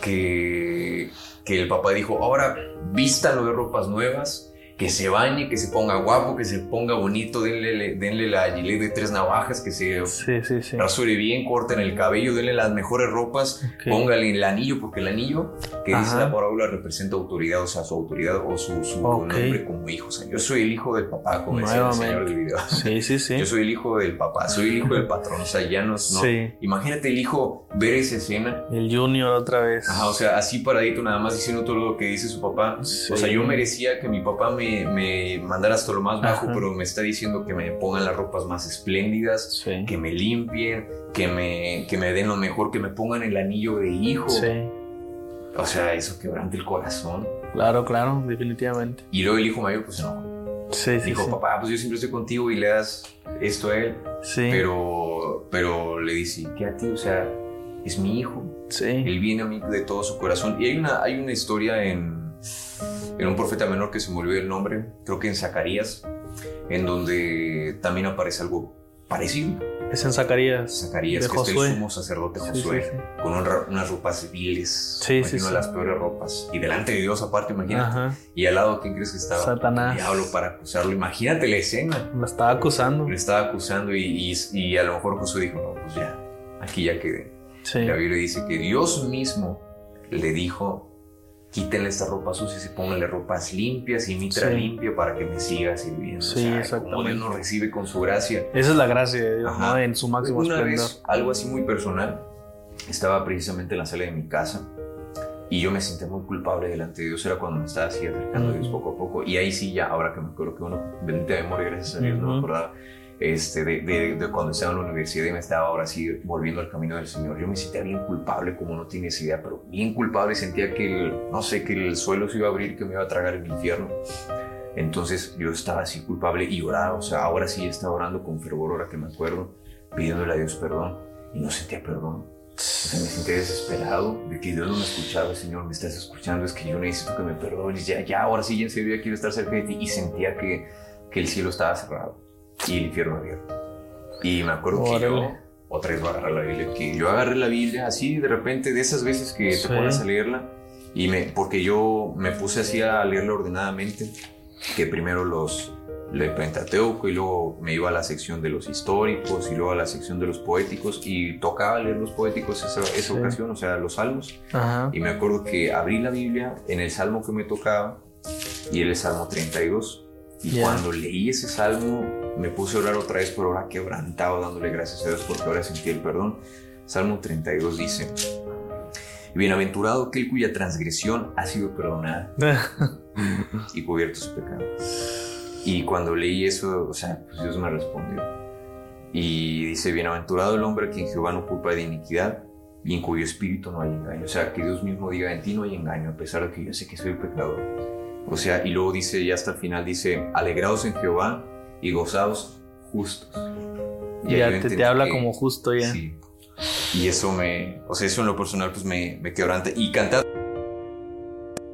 que, que el papá dijo, ahora vístalo de ropas nuevas que se bañe, que se ponga guapo, que se ponga bonito, denle, denle la gilet de tres navajas, que se Sí, sí, sí. rasure bien, corten el cabello, denle las mejores ropas, Ok. póngale el anillo, porque el anillo que dice Ajá. la parábola representa autoridad, o sea, su autoridad o su, su Ok. nombre como hijo. O sea, yo soy el hijo del papá, como decía el señor del video. Sí, sí, sí. Yo soy el hijo del papá, soy el hijo del patrón, o sea, ya no, no. Sí. Imagínate el hijo ver esa escena. El Junior otra vez. Ajá, o sea, así paradito, nada más diciendo todo lo que dice su papá. O sea, yo merecía que mi papá me, me mandara hasta lo más bajo, Ajá. pero me está diciendo que me pongan las ropas más espléndidas, Sí. que me limpien, que me, que me den lo mejor, que me pongan el anillo de hijo. Sí. O sea, eso quebranta el corazón. Claro, claro, definitivamente. Y luego el hijo mayor, pues no. Sí, sí, Dijo, sí. papá, pues yo siempre estoy contigo y le das esto a él. Sí. Pero, pero le dice, ¿qué a ti? O sea, es mi hijo. Sí. Él viene a mí de todo su corazón. Y hay una, hay una historia en, en un profeta menor que se me olvidó el nombre, creo que en Zacarías, en donde también aparece algo parecido. Es en Zacarías. Zacarías, De que el Josué. sumo sacerdote Josué, sí, sí. con un unas ropas viles. Sí, sí, imagino sí. las peores ropas. Y delante de Dios, aparte, imagínate. Ajá. Y al lado, ¿quién crees que estaba? Satanás. Diablo para acusarlo. Imagínate la escena. Lo estaba acusando. Le estaba acusando y, y, y a lo mejor Josué dijo, no, pues ya, aquí ya quedé. Sí. La Biblia dice que Dios mismo le dijo, quítenle estas ropas sucias y pónganle ropas limpias y mitra Sí. limpia para que me siga sirviendo. Sí, Como exactamente. Dios nos recibe con su gracia. Esa es la gracia de Dios. ¿no? En su máximo Una esplendor. vez, algo así muy personal, estaba precisamente en la sala de mi casa y yo me sentía muy culpable delante de Dios. Era cuando me estaba así acercando a Dios poco a poco. Y ahí sí, ya, ahora que me acuerdo que uno, bendita memoria, gracias a Dios, no me acordaba. Este, de, de- de cuando estaba en la universidad y me estaba ahora sí volviendo al camino del Señor. Yo me sentía bien culpable, como no tienes idea, pero bien culpable. Sentía que, el, no sé, que el suelo se iba a abrir, que me iba a tragar el infierno. Entonces yo estaba así culpable y oraba, o sea, ahora sí estaba orando con fervor, ahora que me acuerdo, pidiéndole a Dios perdón y no sentía perdón. O sea, me sentía desesperado de que Dios no me escuchaba, Señor, me estás escuchando, es que yo necesito que me perdones, ya, ya, ahora sí, ya en serio, ya quiero estar cerca de ti. Y sentía que, que el cielo estaba cerrado y el infierno abierto. Y me acuerdo que yo, Órale. otra vez voy a agarrar la Biblia, que yo agarré la Biblia así de repente, de esas veces que Sí. te pones a leerla, y me, porque yo me puse así a leerla ordenadamente, que primero los el Pentateuco y luego me iba a la sección de los históricos y luego a la sección de los poéticos y tocaba leer los poéticos esa, esa Sí. ocasión, o sea, los salmos. Ajá. Y me acuerdo que abrí la Biblia en el salmo que me tocaba y era el salmo 32. Y Ya. cuando leí ese salmo me puse a orar otra vez, pero ahora quebrantado, dándole gracias a Dios porque ahora sentí el perdón. Salmo 32 dice, Bienaventurado aquel cuya transgresión ha sido perdonada y cubierto su pecado. Y cuando leí eso, o sea, pues Dios me respondió. Y dice, bienaventurado el hombre a quien Jehová no culpa de iniquidad y en cuyo espíritu no hay engaño. O sea, que Dios mismo diga, en ti no hay engaño, a pesar de que yo sé que soy pecador. O sea, y luego dice, ya hasta el final dice, alegraos en Jehová y gozaos justos. Y ya te, te habla que- como justo ya. Sí. Y eso me, o sea, eso en lo personal pues me, me quebranta. Y cantar.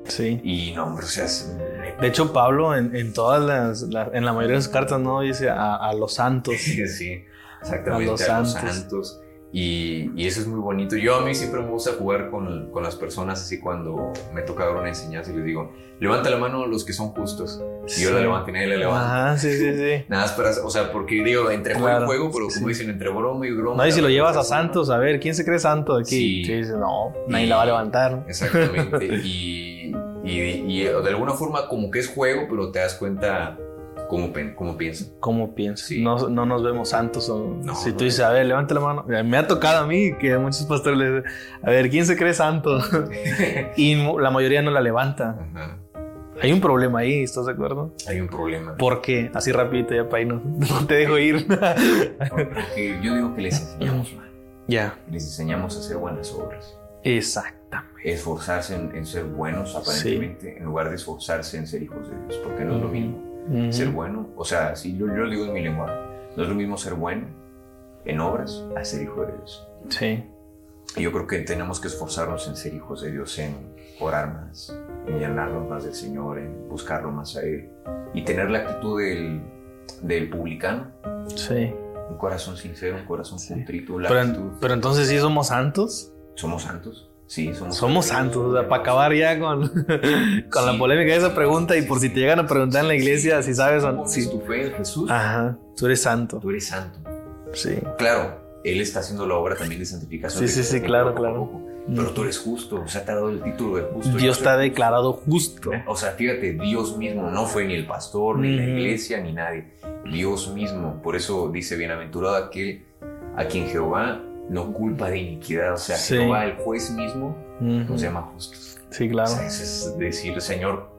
Sí. Y no, hombre, o sea, es- De hecho, Pablo en, en todas las, la- en la mayoría de sus cartas no dice a, a los santos. sí, exactamente, a A los los santos. santos. Y, y eso es muy bonito. Yo a mí siempre me gusta jugar con, con las personas así cuando me toca dar una enseñanza y les digo, levanta la mano los que son justos. Y yo la levanto y nadie la levanta. Ajá, sí, sí, sí. Nada más para, o sea, porque digo, entre juego y juego, pero como sí. dicen, entre broma y broma. No, y si lo llevas a santos, a ver, ¿quién se cree santo aquí? Sí. No, nadie Y- la va a levantar. Exactamente. y, y, y de alguna forma como que es juego, pero te das cuenta cómo, cómo piensan. ¿Cómo piensas? Sí. No, no nos vemos santos. O, No, si tú dices, a ver, levanta la mano. Me ha tocado a mí que muchos pastores les dicen, a ver, ¿quién se cree santo? y la mayoría no la levanta. Ajá. Hay un problema ahí, ¿estás de acuerdo? Hay un problema. Porque, así rapidito ya ahí no, no te dejo ir. Porque yo digo que les enseñamos mal. ya, Les enseñamos a hacer buenas obras. exactamente. Esforzarse en, en ser buenos, aparentemente, en lugar de esforzarse en ser hijos de Dios. Porque no es lo mismo. Ujú. Ser bueno, o sea, si yo, yo lo digo en mi lenguaje, no es lo mismo ser bueno en obras a ser hijo de Dios. Sí, Y yo creo que tenemos que esforzarnos en ser hijos de Dios, en orar más, en llenarnos más del Señor, en buscarlo más a Él y tener la actitud del, del publicano, sí. un corazón sincero, un corazón Sí. contrito, la Pero, actitud. pero entonces sí somos santos. Somos santos. Sí, somos, Somos santos, o sea, para acabar ya con, con la polémica de esa pregunta y por si te llegan a preguntar en la iglesia si sabes o Sí. tu fe en Jesús, Ajá, tú eres santo. tú eres santo. Sí. Claro, Él está haciendo la obra también de santificación. Sí, sí, sí, claro, poco claro. poco. Pero tú eres justo, o sea, te ha dado el título de justo. Dios te ha declarado justo. O sea, fíjate, Dios mismo, no fue ni el pastor, ni la iglesia, ni nadie. Dios mismo. Por eso dice, bienaventurado aquel a quien Jehová no culpa de iniquidad. O sea, Sí. Jehová, el juez mismo, Ujú. nos llama justos. Sí, O claro. sea, eso es decir, Señor,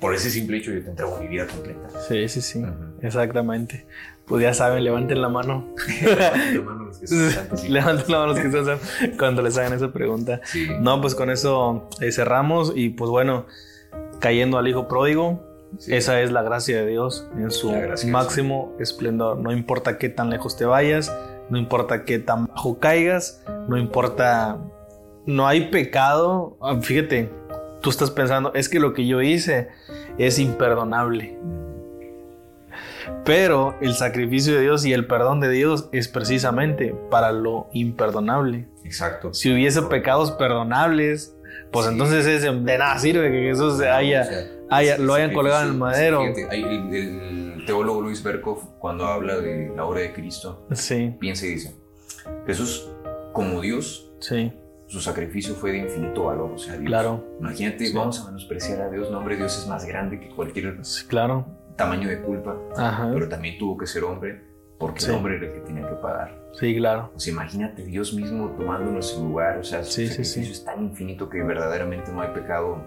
por ese simple hecho yo te entrego mi vida completa. Sí, sí, sí. Ujú. Exactamente. Pues ya saben, levanten la mano. Hermano, los que son santos, sí. levanten la mano los que están cuando les hagan esa pregunta. Sí. No, pues con eso eh, cerramos y pues bueno, cayendo al hijo pródigo, Sí. esa es la gracia de Dios en su La máximo esplendor. No importa qué tan lejos te vayas, no importa qué tan bajo caigas, no importa, no hay pecado. Ah, Fíjate, tú estás pensando, es que lo que yo hice es imperdonable. Pero el sacrificio de Dios y el perdón de Dios es precisamente para lo imperdonable. Exacto. Si hubiese pecados perdonables, pues Sí. entonces ese de nada sirve que Jesús haya, O sea, haya- lo hayan colgado en el madero. fíjate, hay el, el teólogo Luis Berkhoff, cuando habla de la obra de Cristo, piensa y dice: Jesús, como Dios, sí, su sacrificio fue de infinito valor. O sea, Dios. claro, Imagínate, Sí. vamos a menospreciar a Dios. No, hombre, Dios es más grande que cualquier sí, claro. tamaño de culpa, Ajá, pero también tuvo que ser hombre, porque Sí. el hombre era el que tenía que pagar. sí, claro. Sea, imagínate Dios mismo tomando nuestro lugar. O sea, su Sí, sacrificio sí. es tan infinito que verdaderamente no hay pecado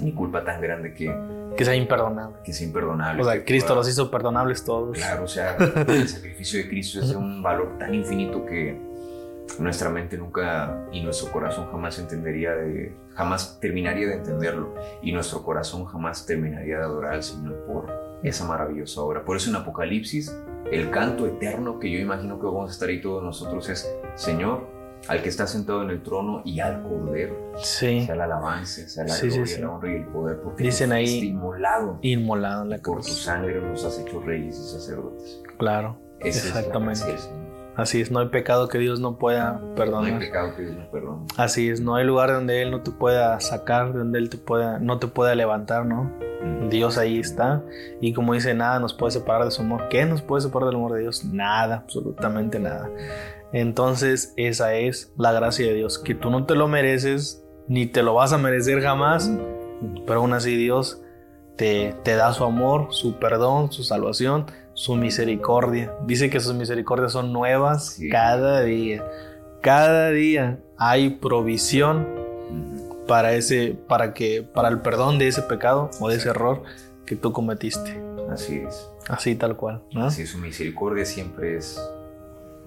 ni culpa tan grande que, Que sea imperdonable. que sea imperdonable. O sea, Cristo pueda- los hizo perdonables todos. Claro, o sea, el sacrificio de Cristo es de un valor tan infinito que nuestra mente nunca y nuestro corazón jamás entendería de, jamás terminaría de entenderlo y nuestro corazón jamás terminaría de adorar al Señor por esa maravillosa obra. Por eso en Apocalipsis el canto eterno que yo imagino que vamos a estar ahí todos nosotros es Señor, al que está sentado en el trono y al Cordero, Sí, sea la alabanza, sea la Sí, gloria, sí. la honra y el poder, porque Dicen ahí- inmolado inmolado en la por tu cruz. sangre nos has hecho reyes y sacerdotes. Claro, Esa es la Así es, no hay pecado que Dios no pueda No hay perdonar. pecado que Dios no perdone. Así es, no hay lugar donde Él no te pueda sacar, donde Él te pueda, no te pueda levantar, ¿no? Dios ahí está. Y como dice, nada nos puede separar de su amor. ¿Qué nos puede separar del amor de Dios? Nada, absolutamente nada. Entonces, esa es la gracia de Dios, que tú no te lo mereces, ni te lo vas a merecer jamás, pero aún así Dios te, te da su amor, su perdón, su salvación, su misericordia. Dice que sus misericordias son nuevas Sí. cada día. Cada día hay provisión para ese, para que, para el perdón de ese pecado o de ese error que tú cometiste. Así es. Así tal cual, ¿no? Así es, su misericordia siempre es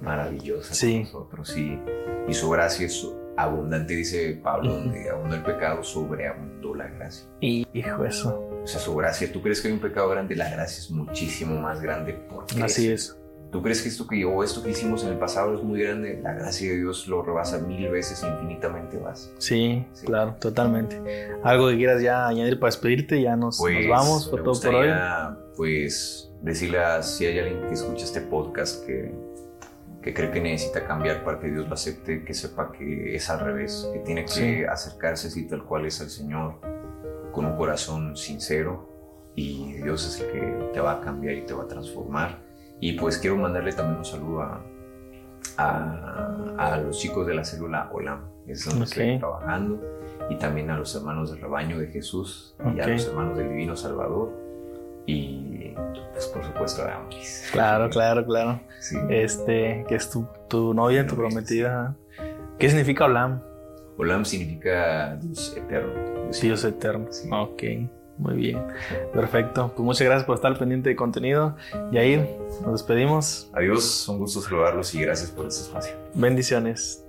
maravillosa Sí. con nosotros y, y su gracia es abundante, dice Pablo, donde abundó el pecado, sobreabundó la gracia. Y hijo eso. O sea, su gracia, tú crees que hay un pecado grande, la gracia es muchísimo más grande porque Así es. ¿Tú crees que esto que o esto que hicimos en el pasado es muy grande? La gracia de Dios lo rebasa mil veces, infinitamente más. Sí, Sí. claro, totalmente. Algo que quieras ya añadir para despedirte, ya nos, nos vamos. Me todo por hoy. Pues decirle a si hay alguien que escucha este podcast que, que cree que necesita cambiar para que Dios lo acepte, que sepa que es al revés, que tiene que Sí. acercarse así tal cual es al Señor con un corazón sincero y Dios es el que te va a cambiar y te va a transformar. Y pues quiero mandarle también un saludo a, a, a los chicos de la célula OLAM, es donde Ok. estoy trabajando, y también a los hermanos del rebaño de Jesús y a los hermanos del Divino Salvador. Y pues por supuesto a Amoris. Claro, claro, claro. Sí. Este, que es tu, tu novia, tu prometida. ¿Qué significa Olam? Olam significa Dios eterno. Dios eterno. Sí. Ok, muy bien. Perfecto. Pues muchas gracias por estar al pendiente de contenido. Yair, nos despedimos. Adiós, un gusto saludarlos y gracias por este espacio. Bendiciones.